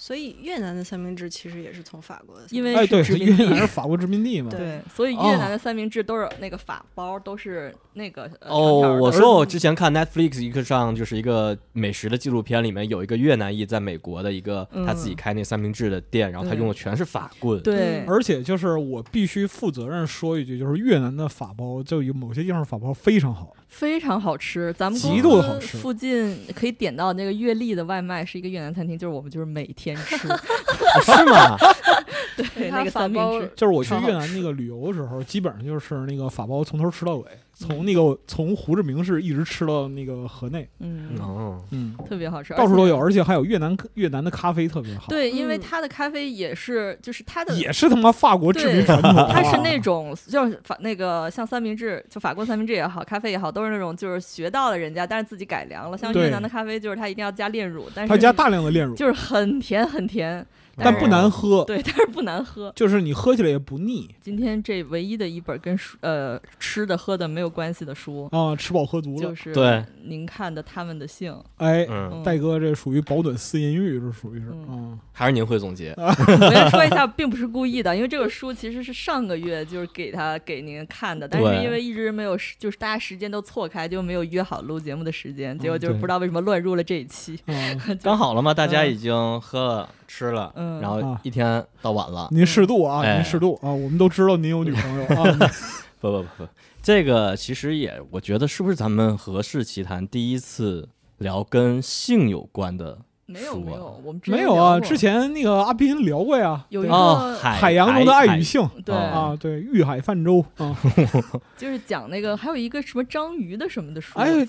Speaker 4: 所以越南的三明治其实也是从法国的，
Speaker 1: 因为
Speaker 2: 哎，对，
Speaker 1: 是殖民地。
Speaker 2: 越南是法国殖民地嘛。
Speaker 1: 对，所以越南的三明治都是那个法包，都是那个
Speaker 3: 哦，
Speaker 1: 的。
Speaker 3: 我说我之前看 Netflix 一个上就是一个美食的纪录片，里面有一个越南裔在美国的一个
Speaker 1: 嗯。
Speaker 3: 他自己开那三明治的店，然后他用的全是法棍。
Speaker 1: 对，
Speaker 2: 而且就是我必须负责任说一句，就是越南的法包就有某些地方法包非常好，
Speaker 1: 非常好吃。咱们
Speaker 2: 极
Speaker 1: 公司
Speaker 2: 度好吃
Speaker 1: 附近可以点到那个月历的外卖，是一个越南餐厅，就是我们就是每天吃，
Speaker 3: 是吗？
Speaker 1: 对那个三明
Speaker 4: 法包
Speaker 1: 治。
Speaker 2: 就是我去越南那个旅游的时候，基本上就是那个法包从头吃到尾，从那个从胡志明市一直吃到那个河内，
Speaker 1: 嗯，
Speaker 3: 哦，
Speaker 2: 嗯，
Speaker 1: 特别好吃，
Speaker 2: 到处都有，
Speaker 1: 而且。
Speaker 2: 还有越南越南的咖啡特别好，
Speaker 1: 对，因为
Speaker 4: 嗯
Speaker 1: 它的咖啡也是，就是它的
Speaker 2: 也是他妈法国殖民传统，
Speaker 1: 它是那种就是法那个像三明治，就法国三明治也好，咖啡也好，都是那种就是学到了人家，但是自己改良了。像越南的咖啡，就是它一定要加炼乳，但是
Speaker 2: 它加大量的炼乳，
Speaker 1: 就是很甜很甜，
Speaker 2: 但不难喝，
Speaker 1: 对，但是不难喝。
Speaker 2: 就是你喝起来也不腻
Speaker 1: 今天这唯一的一本跟书呃吃的喝的没有关系的书，
Speaker 2: 啊，吃饱喝足了。
Speaker 1: 就是
Speaker 3: 对
Speaker 1: 您看的《他们的姓》。
Speaker 2: 哎，
Speaker 3: 嗯，
Speaker 2: 戴哥这属于保暖思淫欲，这属于是
Speaker 1: 嗯
Speaker 2: 啊，
Speaker 3: 还是您会总结。
Speaker 1: 我先说一下，并不是故意的，因为这个书其实是上个月就是给他给您看的，但是因为一直没有时，就是大家时间都错开，就没有约好录节目的时间，结果就是不知道为什么乱入了这一期。
Speaker 2: 啊，
Speaker 3: 刚好了嘛，大家
Speaker 1: 嗯
Speaker 3: 已经喝了吃了，
Speaker 1: 嗯。
Speaker 3: 然后
Speaker 2: 啊。
Speaker 3: 一天到晚了。
Speaker 2: 您适度啊，
Speaker 3: 哎。
Speaker 2: 您适度啊，我们都知道您有女朋友啊，
Speaker 3: 不不不不，这个其实也，我觉得是不是咱们和氏奇谈第一次聊跟性有关的
Speaker 1: 没有
Speaker 3: 书啊？
Speaker 1: 没有，我们之前
Speaker 2: 没有啊，之前那个阿斌聊过呀，
Speaker 1: 有一
Speaker 3: 哦，
Speaker 1: 个
Speaker 3: 海
Speaker 2: 海洋中的爱与性。
Speaker 1: 对。
Speaker 2: 啊，对，欲海泛舟啊，
Speaker 1: 就是讲那个，还有一个什么章鱼的什么的书，
Speaker 2: 哎，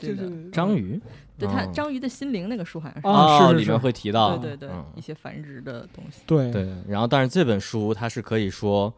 Speaker 3: 章鱼，
Speaker 1: 对它
Speaker 3: 哦
Speaker 1: 章鱼的心灵那个书好像是，
Speaker 2: 啊是是是
Speaker 3: 里面会提到，
Speaker 1: 对对对
Speaker 3: 嗯，
Speaker 1: 一些繁殖的东西。
Speaker 2: 对
Speaker 3: 对，然后但是这本书它是可以说，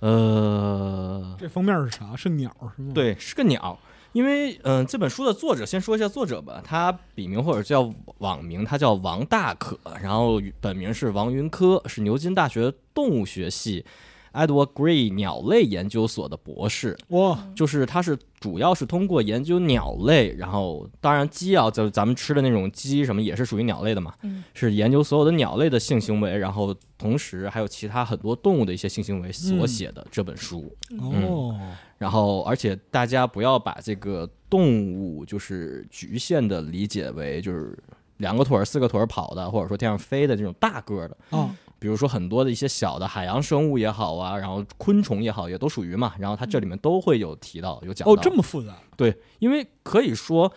Speaker 3: 呃，
Speaker 2: 这封面是啥？是鸟是吗？，
Speaker 3: 对，是个鸟。因为嗯、这本书的作者先说一下作者吧，他笔名或者叫网名，他叫王大可，然后本名是王云科，是牛津大学动物学系 Edward Gray 鸟类研究所的博士。
Speaker 2: 哇，
Speaker 3: 就是他是主要是通过研究鸟类，然后当然鸡啊，就是咱们吃的那种鸡什么也是属于鸟类的嘛，
Speaker 1: 嗯
Speaker 3: 是研究所有的鸟类的性行为，然后同时还有其他很多动物的一些性行为所写的这本书。
Speaker 2: 哦，
Speaker 3: 然后，而且大家不要把这个动物就是局限的理解为就是两个腿儿、四个腿儿跑的，或者说天上飞的这种大个儿的。
Speaker 2: 啊，
Speaker 3: 比如说很多的一些小的海洋生物也好啊，然后昆虫也好，也都属于嘛。然后它这里面都会有提到，有讲到。
Speaker 2: 哦，这么复杂，
Speaker 3: 对，因为可以说，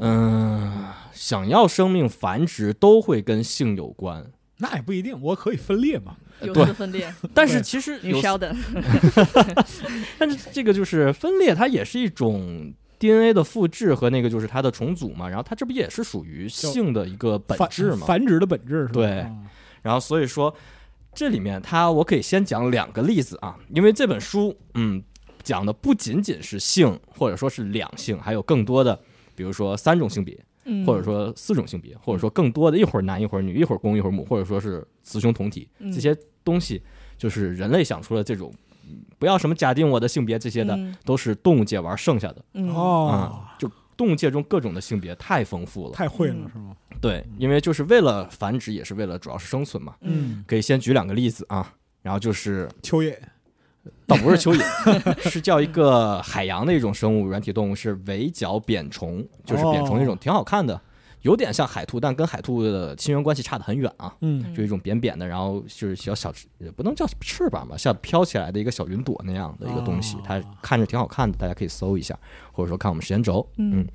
Speaker 3: 嗯、想要生命繁殖都会跟性有关。
Speaker 2: 那也不一定，我可以分裂嘛，
Speaker 1: 有
Speaker 3: 对
Speaker 1: 丝分裂，
Speaker 3: 但是其实有
Speaker 1: ，Sheldon，
Speaker 3: 但是这个就是分裂，它也是一种 DNA 的复制和那个就是它的重组嘛。然后它这不也是属于性的一个本质嘛？
Speaker 2: 繁殖的本质是吧？
Speaker 3: 对
Speaker 2: 啊
Speaker 3: 然后所以说，这里面它我可以先讲两个例子啊，因为这本书，嗯，讲的不仅仅是性，或者说是两性，还有更多的，比如说三种性别，
Speaker 1: 嗯。
Speaker 3: 或者说四种性别，或者说更多的一会儿男一会儿女，一会儿公一会儿母，或者说是雌雄同体，
Speaker 1: 嗯。
Speaker 3: 这些东西就是人类想出了这种，嗯不要什么假定我的性别这些的，
Speaker 1: 嗯。
Speaker 3: 都是动物界玩剩下的
Speaker 1: 嗯。
Speaker 2: 哦。
Speaker 3: 啊，，就动物界中各种的性别太丰富了，
Speaker 2: 太会了
Speaker 1: 嗯。
Speaker 2: 是吗？
Speaker 3: 对，因为就是为了繁殖，也是为了主要是生存嘛。
Speaker 1: 嗯。
Speaker 3: 可以先举两个例子啊，然后就是
Speaker 2: 蚯蚓
Speaker 3: 倒不是蚯蚓，是叫一个海洋的一种生物软体动物，是围角扁虫，就是扁虫那种，挺好看的，有点像海兔，但跟海兔的亲缘关系差得很远啊。
Speaker 2: 嗯
Speaker 3: 就一种扁扁的，然后就是小小也不能叫翅膀吧，像飘起来的一个小云朵那样的一个东西
Speaker 2: 哦，
Speaker 3: 它看着挺好看的，大家可以搜一下，或者说看我们时间轴。
Speaker 1: 嗯
Speaker 3: 嗯，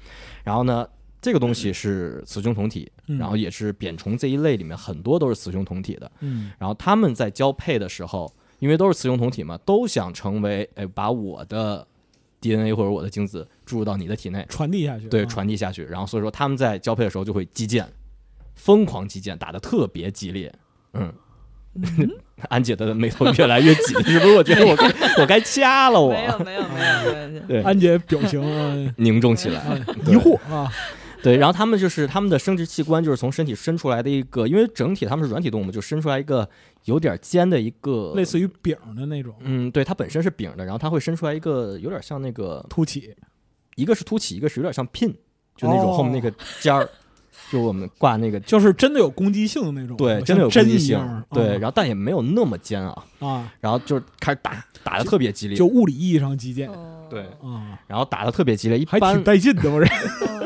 Speaker 3: 然后呢，这个东西是雌雄同体，
Speaker 2: 嗯
Speaker 3: 然后也是扁虫这一类里面很多都是雌雄同体的。
Speaker 2: 嗯
Speaker 3: 然后他们在交配的时候，因为都是雌雄同体嘛，都想成为哎，把我的 DNA 或者我的精子注入到你的体内，
Speaker 2: 传递下去，
Speaker 3: 对，
Speaker 2: 啊
Speaker 3: 传递下去。然后所以说他们在交配的时候就会击剑，疯狂击剑，打的特别激烈。嗯，安姐的眉头越来越紧，是不是？我觉得我该 我该掐了我，
Speaker 1: 没有没有没有没有，
Speaker 3: 对，
Speaker 2: 安姐表情 啊
Speaker 3: 凝重起来。
Speaker 2: 啊疑惑啊，
Speaker 3: 对，然后他们就是他们的生殖器官就是从身体伸出来的一个，因为整体他们是软体动物，就伸出来一个有点尖的一个
Speaker 2: 类似于饼的那种。
Speaker 3: 嗯，对，它本身是饼的，然后它会伸出来一个有点像那个，
Speaker 2: 凸起，
Speaker 3: 一个是凸起，一个是有点像 pin，就那种
Speaker 2: 哦
Speaker 3: 后面那个尖儿，就我们挂那个。
Speaker 2: 就是真的有攻击性的那种，
Speaker 3: 对，真的有攻击性对，
Speaker 2: 啊。
Speaker 3: 然后但也没有那么尖啊，
Speaker 2: 啊，
Speaker 3: 然后就开始打，打的特别激烈，
Speaker 2: 就物理意义上击剑
Speaker 1: 哦。
Speaker 3: 对，
Speaker 2: 啊，
Speaker 3: 然后打的特别激烈，一
Speaker 2: 还挺
Speaker 3: 般
Speaker 2: 带劲的，我这。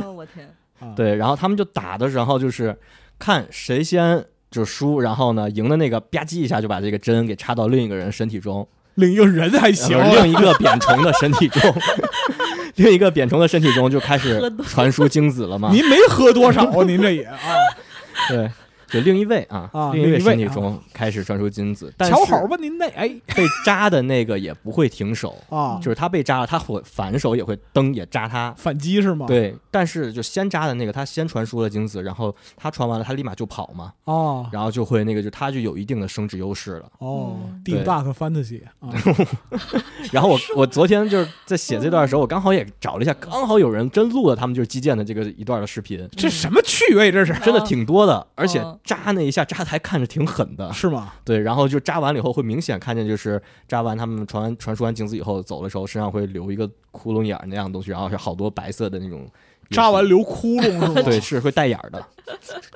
Speaker 1: 哦，我天，
Speaker 2: 啊，
Speaker 3: 对，然后他们就打的时候就是看谁先就输，然后呢赢的那个吧唧一下就把这个针给插到另一个人身体中，
Speaker 2: 另一个人还行
Speaker 3: 呃，另一个扁虫的身体中，另一个扁虫的身体中就开始传输精子了嘛。
Speaker 2: 您没喝多少，您这也啊，
Speaker 3: 对，就另一位啊，
Speaker 2: 啊
Speaker 3: 另一位身体中开始传输精子，但是
Speaker 2: 瞧好吧，您那哎。
Speaker 3: 被扎的那个也不会停手，
Speaker 2: 啊，
Speaker 3: 就是他被扎了，他会反手也会蹬也扎他。
Speaker 2: 反击是吗？
Speaker 3: 对，但是就先扎的那个，他先传输了精子，然后他传完了，他立马就跑嘛，
Speaker 2: 哦
Speaker 3: 然后就会那个，就他就有一定的生殖优势了。
Speaker 2: 哦
Speaker 1: 嗯
Speaker 2: ，Deep Dark Fantasy 啊，
Speaker 3: 然后我我昨天就是在写这段的时候，我刚好也找了一下，刚好有人真录了他们就是击剑的这个一段的视频，
Speaker 2: 这什么趣味这是？
Speaker 3: 真的挺多的，而且
Speaker 1: 哦
Speaker 3: 扎那一下扎的还看着挺狠的，
Speaker 2: 是吗？
Speaker 3: 对，然后就扎完了以后会明显看见，就是扎完他们传完传输完精子以后走的时候，身上会留一个窟窿眼儿那样的东西，然后是好多白色的那种
Speaker 2: 扎完留窟窿是吗？
Speaker 3: 对，是会带眼儿的，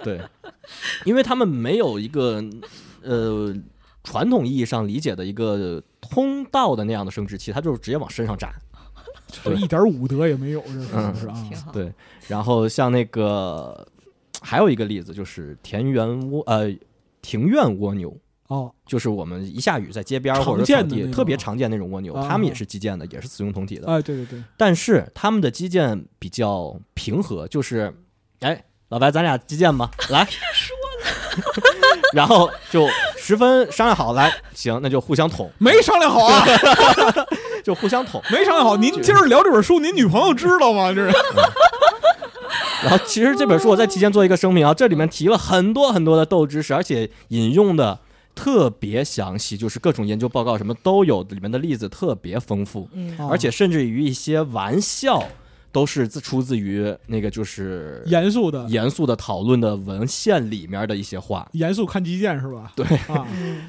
Speaker 3: 对，因为他们没有一个呃传统意义上理解的一个通道的那样的生殖器，它就是直接往身上扎。
Speaker 2: 就 一点武德也没有，这是是啊？
Speaker 1: 挺好。
Speaker 3: 对，然后像那个还有一个例子就是田园蜗呃庭院蜗牛。
Speaker 2: 哦，
Speaker 3: 就是我们一下雨在街边儿或者
Speaker 2: 常见的
Speaker 3: 说草地特别常见那种蜗牛，
Speaker 2: 啊
Speaker 3: 它们也是击剑的，也是雌雄同体的。
Speaker 2: 哎，对对对，
Speaker 3: 但是它们的击剑比较平和，就是，哎，老白，咱俩击剑吧，来。然后就十分商量好，来，行，那就互相捅，
Speaker 2: 没商量好啊，
Speaker 3: 就互相捅。
Speaker 2: 没商量好。您今儿聊这本书，您女朋友知道吗？这是
Speaker 3: 然后其实这本书我在提前做一个声明啊，这里面提了很多很多的豆知识，而且引用的特别详细，就是各种研究报告什么都有，里面的例子特别丰富。而且甚至于一些玩笑都是自出自于那个就是
Speaker 2: 严肃的，
Speaker 3: 严肃的讨论的文献里面的一些话。
Speaker 2: 严肃看基建是吧？
Speaker 3: 对。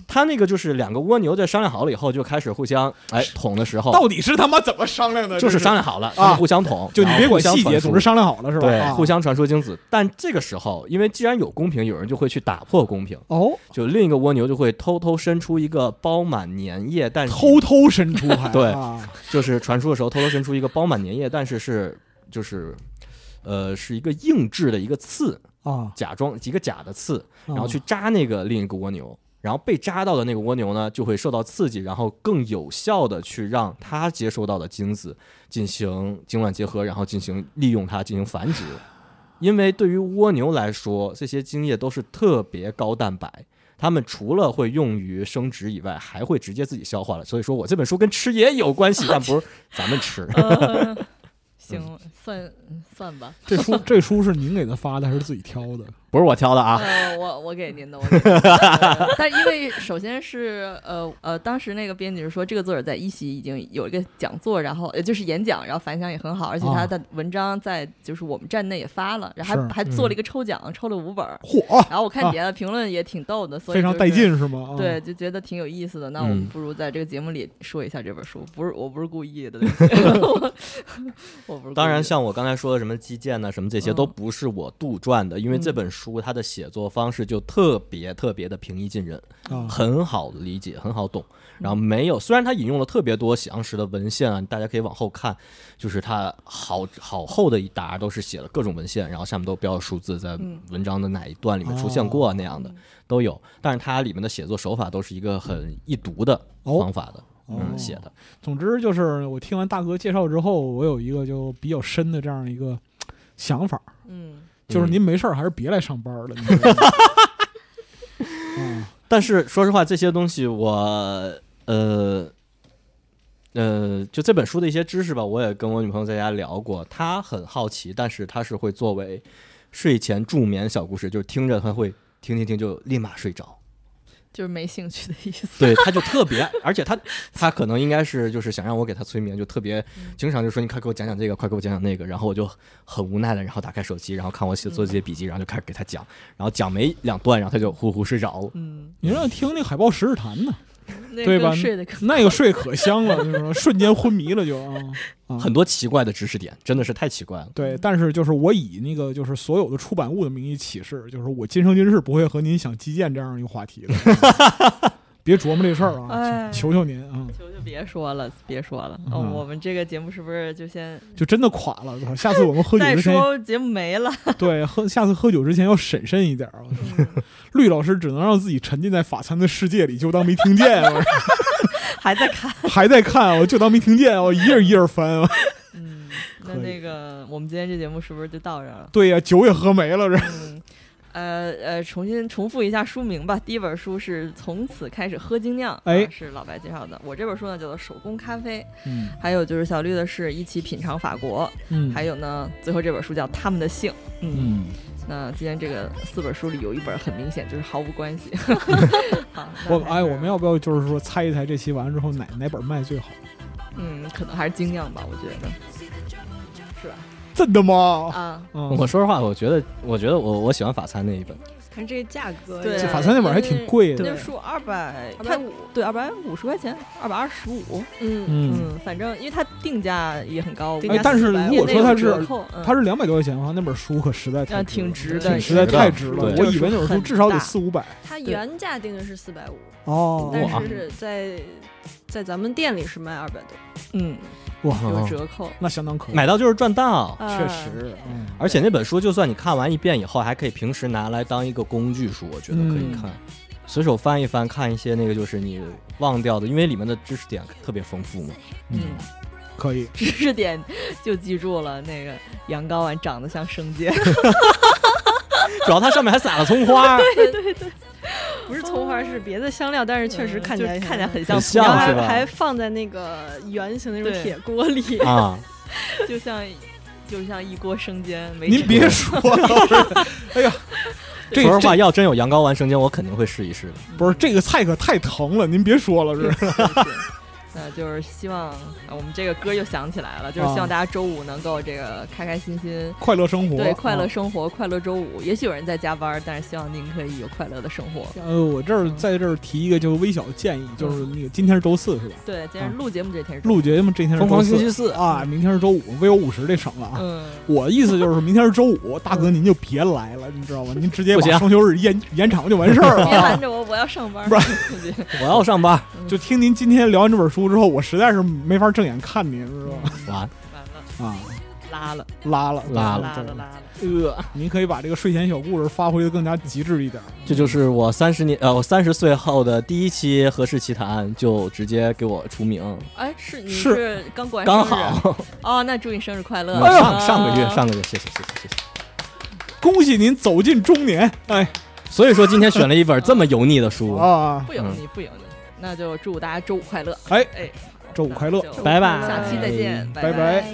Speaker 3: 他那个就是两个蜗牛在商量好了以后，就开始互相哎捅的时候，
Speaker 2: 到底是他妈怎么商量的？
Speaker 3: 就是商量好了，互相捅，
Speaker 2: 就你别管细节，总之商量好了是吧？
Speaker 3: 对，
Speaker 2: 啊。
Speaker 3: 互相传输精子。但这个时候，因为既然有公平，有人就会去打破公平，
Speaker 2: 哦，
Speaker 3: 就另一个蜗牛就会偷偷伸出一个包满粘液，但是
Speaker 2: 偷偷伸出还
Speaker 3: 对
Speaker 2: 啊。
Speaker 3: 就是传输的时候偷偷伸出一个包满粘液，但是是就是呃是一个硬质的一个刺，
Speaker 2: 啊，
Speaker 3: 假装一个假的刺，
Speaker 2: 然
Speaker 3: 然后去扎那个另一个蜗牛。然后被扎到的那个蜗牛呢，就会受到刺激，然后更有效的去让它接收到的精子进行精卵结合，然后进行利用它进行繁殖。因为对于蜗牛来说，这些精液都是特别高蛋白，它们除了会用于生殖以外，还会直接自己消化了。所以说我这本书跟吃也有关系，但不是咱们吃。
Speaker 1: 呃行，算嗯算吧。
Speaker 2: 这书这书是您给他发的还是自己挑的？
Speaker 3: 不是我挑的啊，
Speaker 1: 呃，我我给您的，我给您的 但因为首先是呃呃，当时那个编辑是说，这个作者在一席已经有一个讲座，然后呃就是演讲，然后反响也很好，而且
Speaker 2: 啊
Speaker 1: 他的文章在就是我们站内也发了，然后
Speaker 2: 是
Speaker 1: 还还做了一个抽奖，抽了五本儿。
Speaker 2: 嚯，
Speaker 1: 然后我看底下的评论也挺逗的，所以 就是
Speaker 2: 非常带。劲是吗？啊
Speaker 1: 对，，就觉得挺有意思的。那我们
Speaker 3: 嗯
Speaker 1: 不如在这个节目里说一下这本书，不是 我不是故意的。
Speaker 3: 当然，像我刚才说的什么击剑呢，什么这些
Speaker 1: 嗯
Speaker 3: 都不是我杜撰的，因为这
Speaker 1: 嗯
Speaker 3: 本书它的写作方式就特别特别的平易近人，
Speaker 2: 啊，
Speaker 3: 很好理解，很好懂。
Speaker 1: 嗯
Speaker 3: 然后没有，虽然他引用了特别多详实的文献啊，大家可以往后看，就是他好好厚的一沓都是写了各种文献，然后下面都标了数字，在
Speaker 1: 嗯
Speaker 3: 文章的哪一段里面出现过啊那样的
Speaker 1: 嗯
Speaker 3: 都有。但是它里面的写作手法都是一个很易读的
Speaker 2: 哦
Speaker 3: 方法的，
Speaker 2: 哦
Speaker 3: 嗯，写的。
Speaker 2: 总之就是我听完大哥介绍之后，我有一个就比较深的这样一个想法，
Speaker 1: 嗯
Speaker 2: 就是
Speaker 3: 嗯
Speaker 2: 您没事儿还是别来上班了。
Speaker 3: 但是说实话，这些东西我呃呃，就这本书的一些知识吧，我也跟我女朋友在家聊过，她很好奇，但是她是会作为睡前助眠小故事，就是听着她会听听听就立马睡着。
Speaker 1: 就是没兴趣的意思。
Speaker 3: 对，他就特别，而且他 他可能应该是就是想让我给他催眠，就特别经常就说你快给我讲讲这个，快给我讲讲那个，然后我就很无奈的，然后打开手机，然后看我写做这些笔记，然后就开始给他讲，然后讲没两段，然后他就呼呼睡着了。
Speaker 1: 嗯，
Speaker 2: 你让他听那海豹十日谈呢，
Speaker 1: 那
Speaker 2: 对吧
Speaker 1: 睡
Speaker 2: 那个睡可香了，就是说瞬间昏迷了就啊。啊
Speaker 3: 很多奇怪的知识点，真的是太奇怪了。
Speaker 2: 对，但是就是我以那个就是所有的出版物的名义起誓，就是我今生今世不会和您想击剑这样一个话题的，别琢磨这事儿啊，
Speaker 1: 哎
Speaker 2: 求求您啊，
Speaker 1: 求求别说了，别说了。
Speaker 2: 嗯
Speaker 1: 哦，我们这个节目是不是就先
Speaker 2: 就真的垮了。操下次我们喝酒
Speaker 1: 再
Speaker 2: 之前，
Speaker 1: 说节目没了？
Speaker 2: 对，喝下次喝酒之前要审慎一点绿老师只能让自己沉浸在法餐的世界里，就当没听见，我
Speaker 1: 还在看。
Speaker 2: 还在看，我就当没听见，我一页一页翻。我
Speaker 1: 嗯，那
Speaker 2: 可以
Speaker 1: 那个我们今天这节目是不是就到这儿了？
Speaker 2: 对呀、酒也喝没了，这
Speaker 1: 嗯，呃呃，重新重复一下书名吧。第一本书是《从此开始喝精酿》，
Speaker 2: 哎
Speaker 1: 啊是老白介绍的。我这本书呢叫做《手工咖啡》，
Speaker 2: 嗯
Speaker 1: 还有就是小绿的是一起品尝法国，
Speaker 2: 嗯
Speaker 1: 还有呢，最后这本书叫《他们的姓》。嗯，
Speaker 2: 嗯，
Speaker 1: 那今天这个四本书里有一本很明显就是毫无关系。好，
Speaker 2: 我哎，我们要不要就是说猜一猜这期完了之后哪哪本卖最好？
Speaker 1: 嗯，可能还是精酿吧，我觉得，是吧？
Speaker 2: 真的吗？
Speaker 1: 啊，
Speaker 2: 嗯。
Speaker 3: 我说实话，我觉得，我觉得我我喜欢法餐那一本，
Speaker 4: 看这个价格，
Speaker 1: 对
Speaker 2: 这法餐那本还挺贵的。
Speaker 1: 那书二百
Speaker 4: 二百五，
Speaker 1: 对，二百五十块钱，二百二十五。
Speaker 4: 嗯，
Speaker 2: 嗯，
Speaker 1: 嗯，反正因为它定价也很高，
Speaker 4: 定
Speaker 2: 哎，但是如果说它是它是两百多块钱的话，那本书可实在太
Speaker 1: 挺值的
Speaker 2: 挺实在
Speaker 3: 挺值的
Speaker 2: 太值了。我以为那本书至少得四五百。
Speaker 4: 它原价定的是四百五，
Speaker 2: 哦。
Speaker 4: 但
Speaker 3: 哇。
Speaker 4: 是在在咱们店里是卖二百多，
Speaker 1: 嗯
Speaker 2: 哇，
Speaker 1: 有折扣。
Speaker 2: 那相当可以，
Speaker 3: 买到就是赚到。
Speaker 2: 确
Speaker 4: 啊
Speaker 2: 实，嗯，
Speaker 3: 而且那本书，就算你看完一遍以后，还可以平时拿来当一个工具书，我觉得可以
Speaker 2: 嗯
Speaker 3: 看，随手翻一翻，看一些那个就是你忘掉的，因为里面的知识点特别丰富嘛。
Speaker 1: 嗯，
Speaker 2: 可以。
Speaker 1: 知识点就记住了，那个羊羔丸长得像生煎，
Speaker 3: 主要它上面还撒了葱花，
Speaker 4: 不是葱花，是别的香料，但是确实看起来
Speaker 1: 嗯看起来很
Speaker 3: 很
Speaker 1: 像
Speaker 3: 像
Speaker 4: 然后还还放在那个圆形的那种铁锅里，
Speaker 3: 啊，
Speaker 1: 就像就像一锅生煎。没
Speaker 2: 您别说了，哎呀，这
Speaker 3: 说实话，
Speaker 2: 这
Speaker 3: 要真有羊羔丸生煎，我肯定会试一试的。
Speaker 2: 不是这个菜可太疼了，您别说了，是
Speaker 1: 那就是希望、啊我们这个歌又想起来了，就是希望大家周五能够这个开开心心，
Speaker 2: 快乐生活，
Speaker 1: 对，快乐
Speaker 2: 啊
Speaker 1: 生活，快乐周五。也许有人在加班，但是希望您可以有快乐的生活。
Speaker 2: 呃，我这儿在这儿提一个就微小的建议，就是那个今天是周四是吧？
Speaker 1: 对，今天录节目这天是
Speaker 2: 录节目这天是
Speaker 3: 疯狂
Speaker 2: 周四
Speaker 3: 星期四
Speaker 2: 啊，明天是周五，vivo 五十这省了啊。
Speaker 1: 嗯，
Speaker 2: 我意思就是明天是周五，大哥您就别来了，你知道吗？您直接
Speaker 3: 不行
Speaker 2: 把双休日延延长就完事儿了
Speaker 1: 别
Speaker 2: 啊。
Speaker 1: 拦着我，我要上班。
Speaker 2: 不
Speaker 3: 我要上班，
Speaker 2: 就听您今天聊完这本书之后，我实在是没法正眼看您，知道吧？
Speaker 3: 完
Speaker 1: 完了，
Speaker 2: 啊，
Speaker 1: 拉了，
Speaker 2: 拉了，
Speaker 3: 拉了
Speaker 1: 拉了，拉了。
Speaker 2: 呃，您可以把这个睡前小故事发挥的更加极致一点。
Speaker 3: 这就是我三十年呃，我三十岁后的第一期《何氏奇谈》，就直接给我出名，
Speaker 1: 哎，是你
Speaker 2: 是
Speaker 1: 是刚过完
Speaker 3: 刚
Speaker 1: 生日
Speaker 3: 好
Speaker 1: 哦，那祝你生日快乐！
Speaker 2: 哎
Speaker 3: 上上个月上个月，谢谢谢谢谢谢。
Speaker 2: 恭喜您走进中年，哎
Speaker 3: 所以说今天选了一本这么油腻的书，
Speaker 2: 啊，
Speaker 1: 不油腻，不油腻。那就祝大家周五快乐！
Speaker 2: 哎
Speaker 1: 哎，
Speaker 2: 周五快乐。
Speaker 3: 拜拜。
Speaker 1: 下期再见，
Speaker 2: 拜。拜
Speaker 1: 拜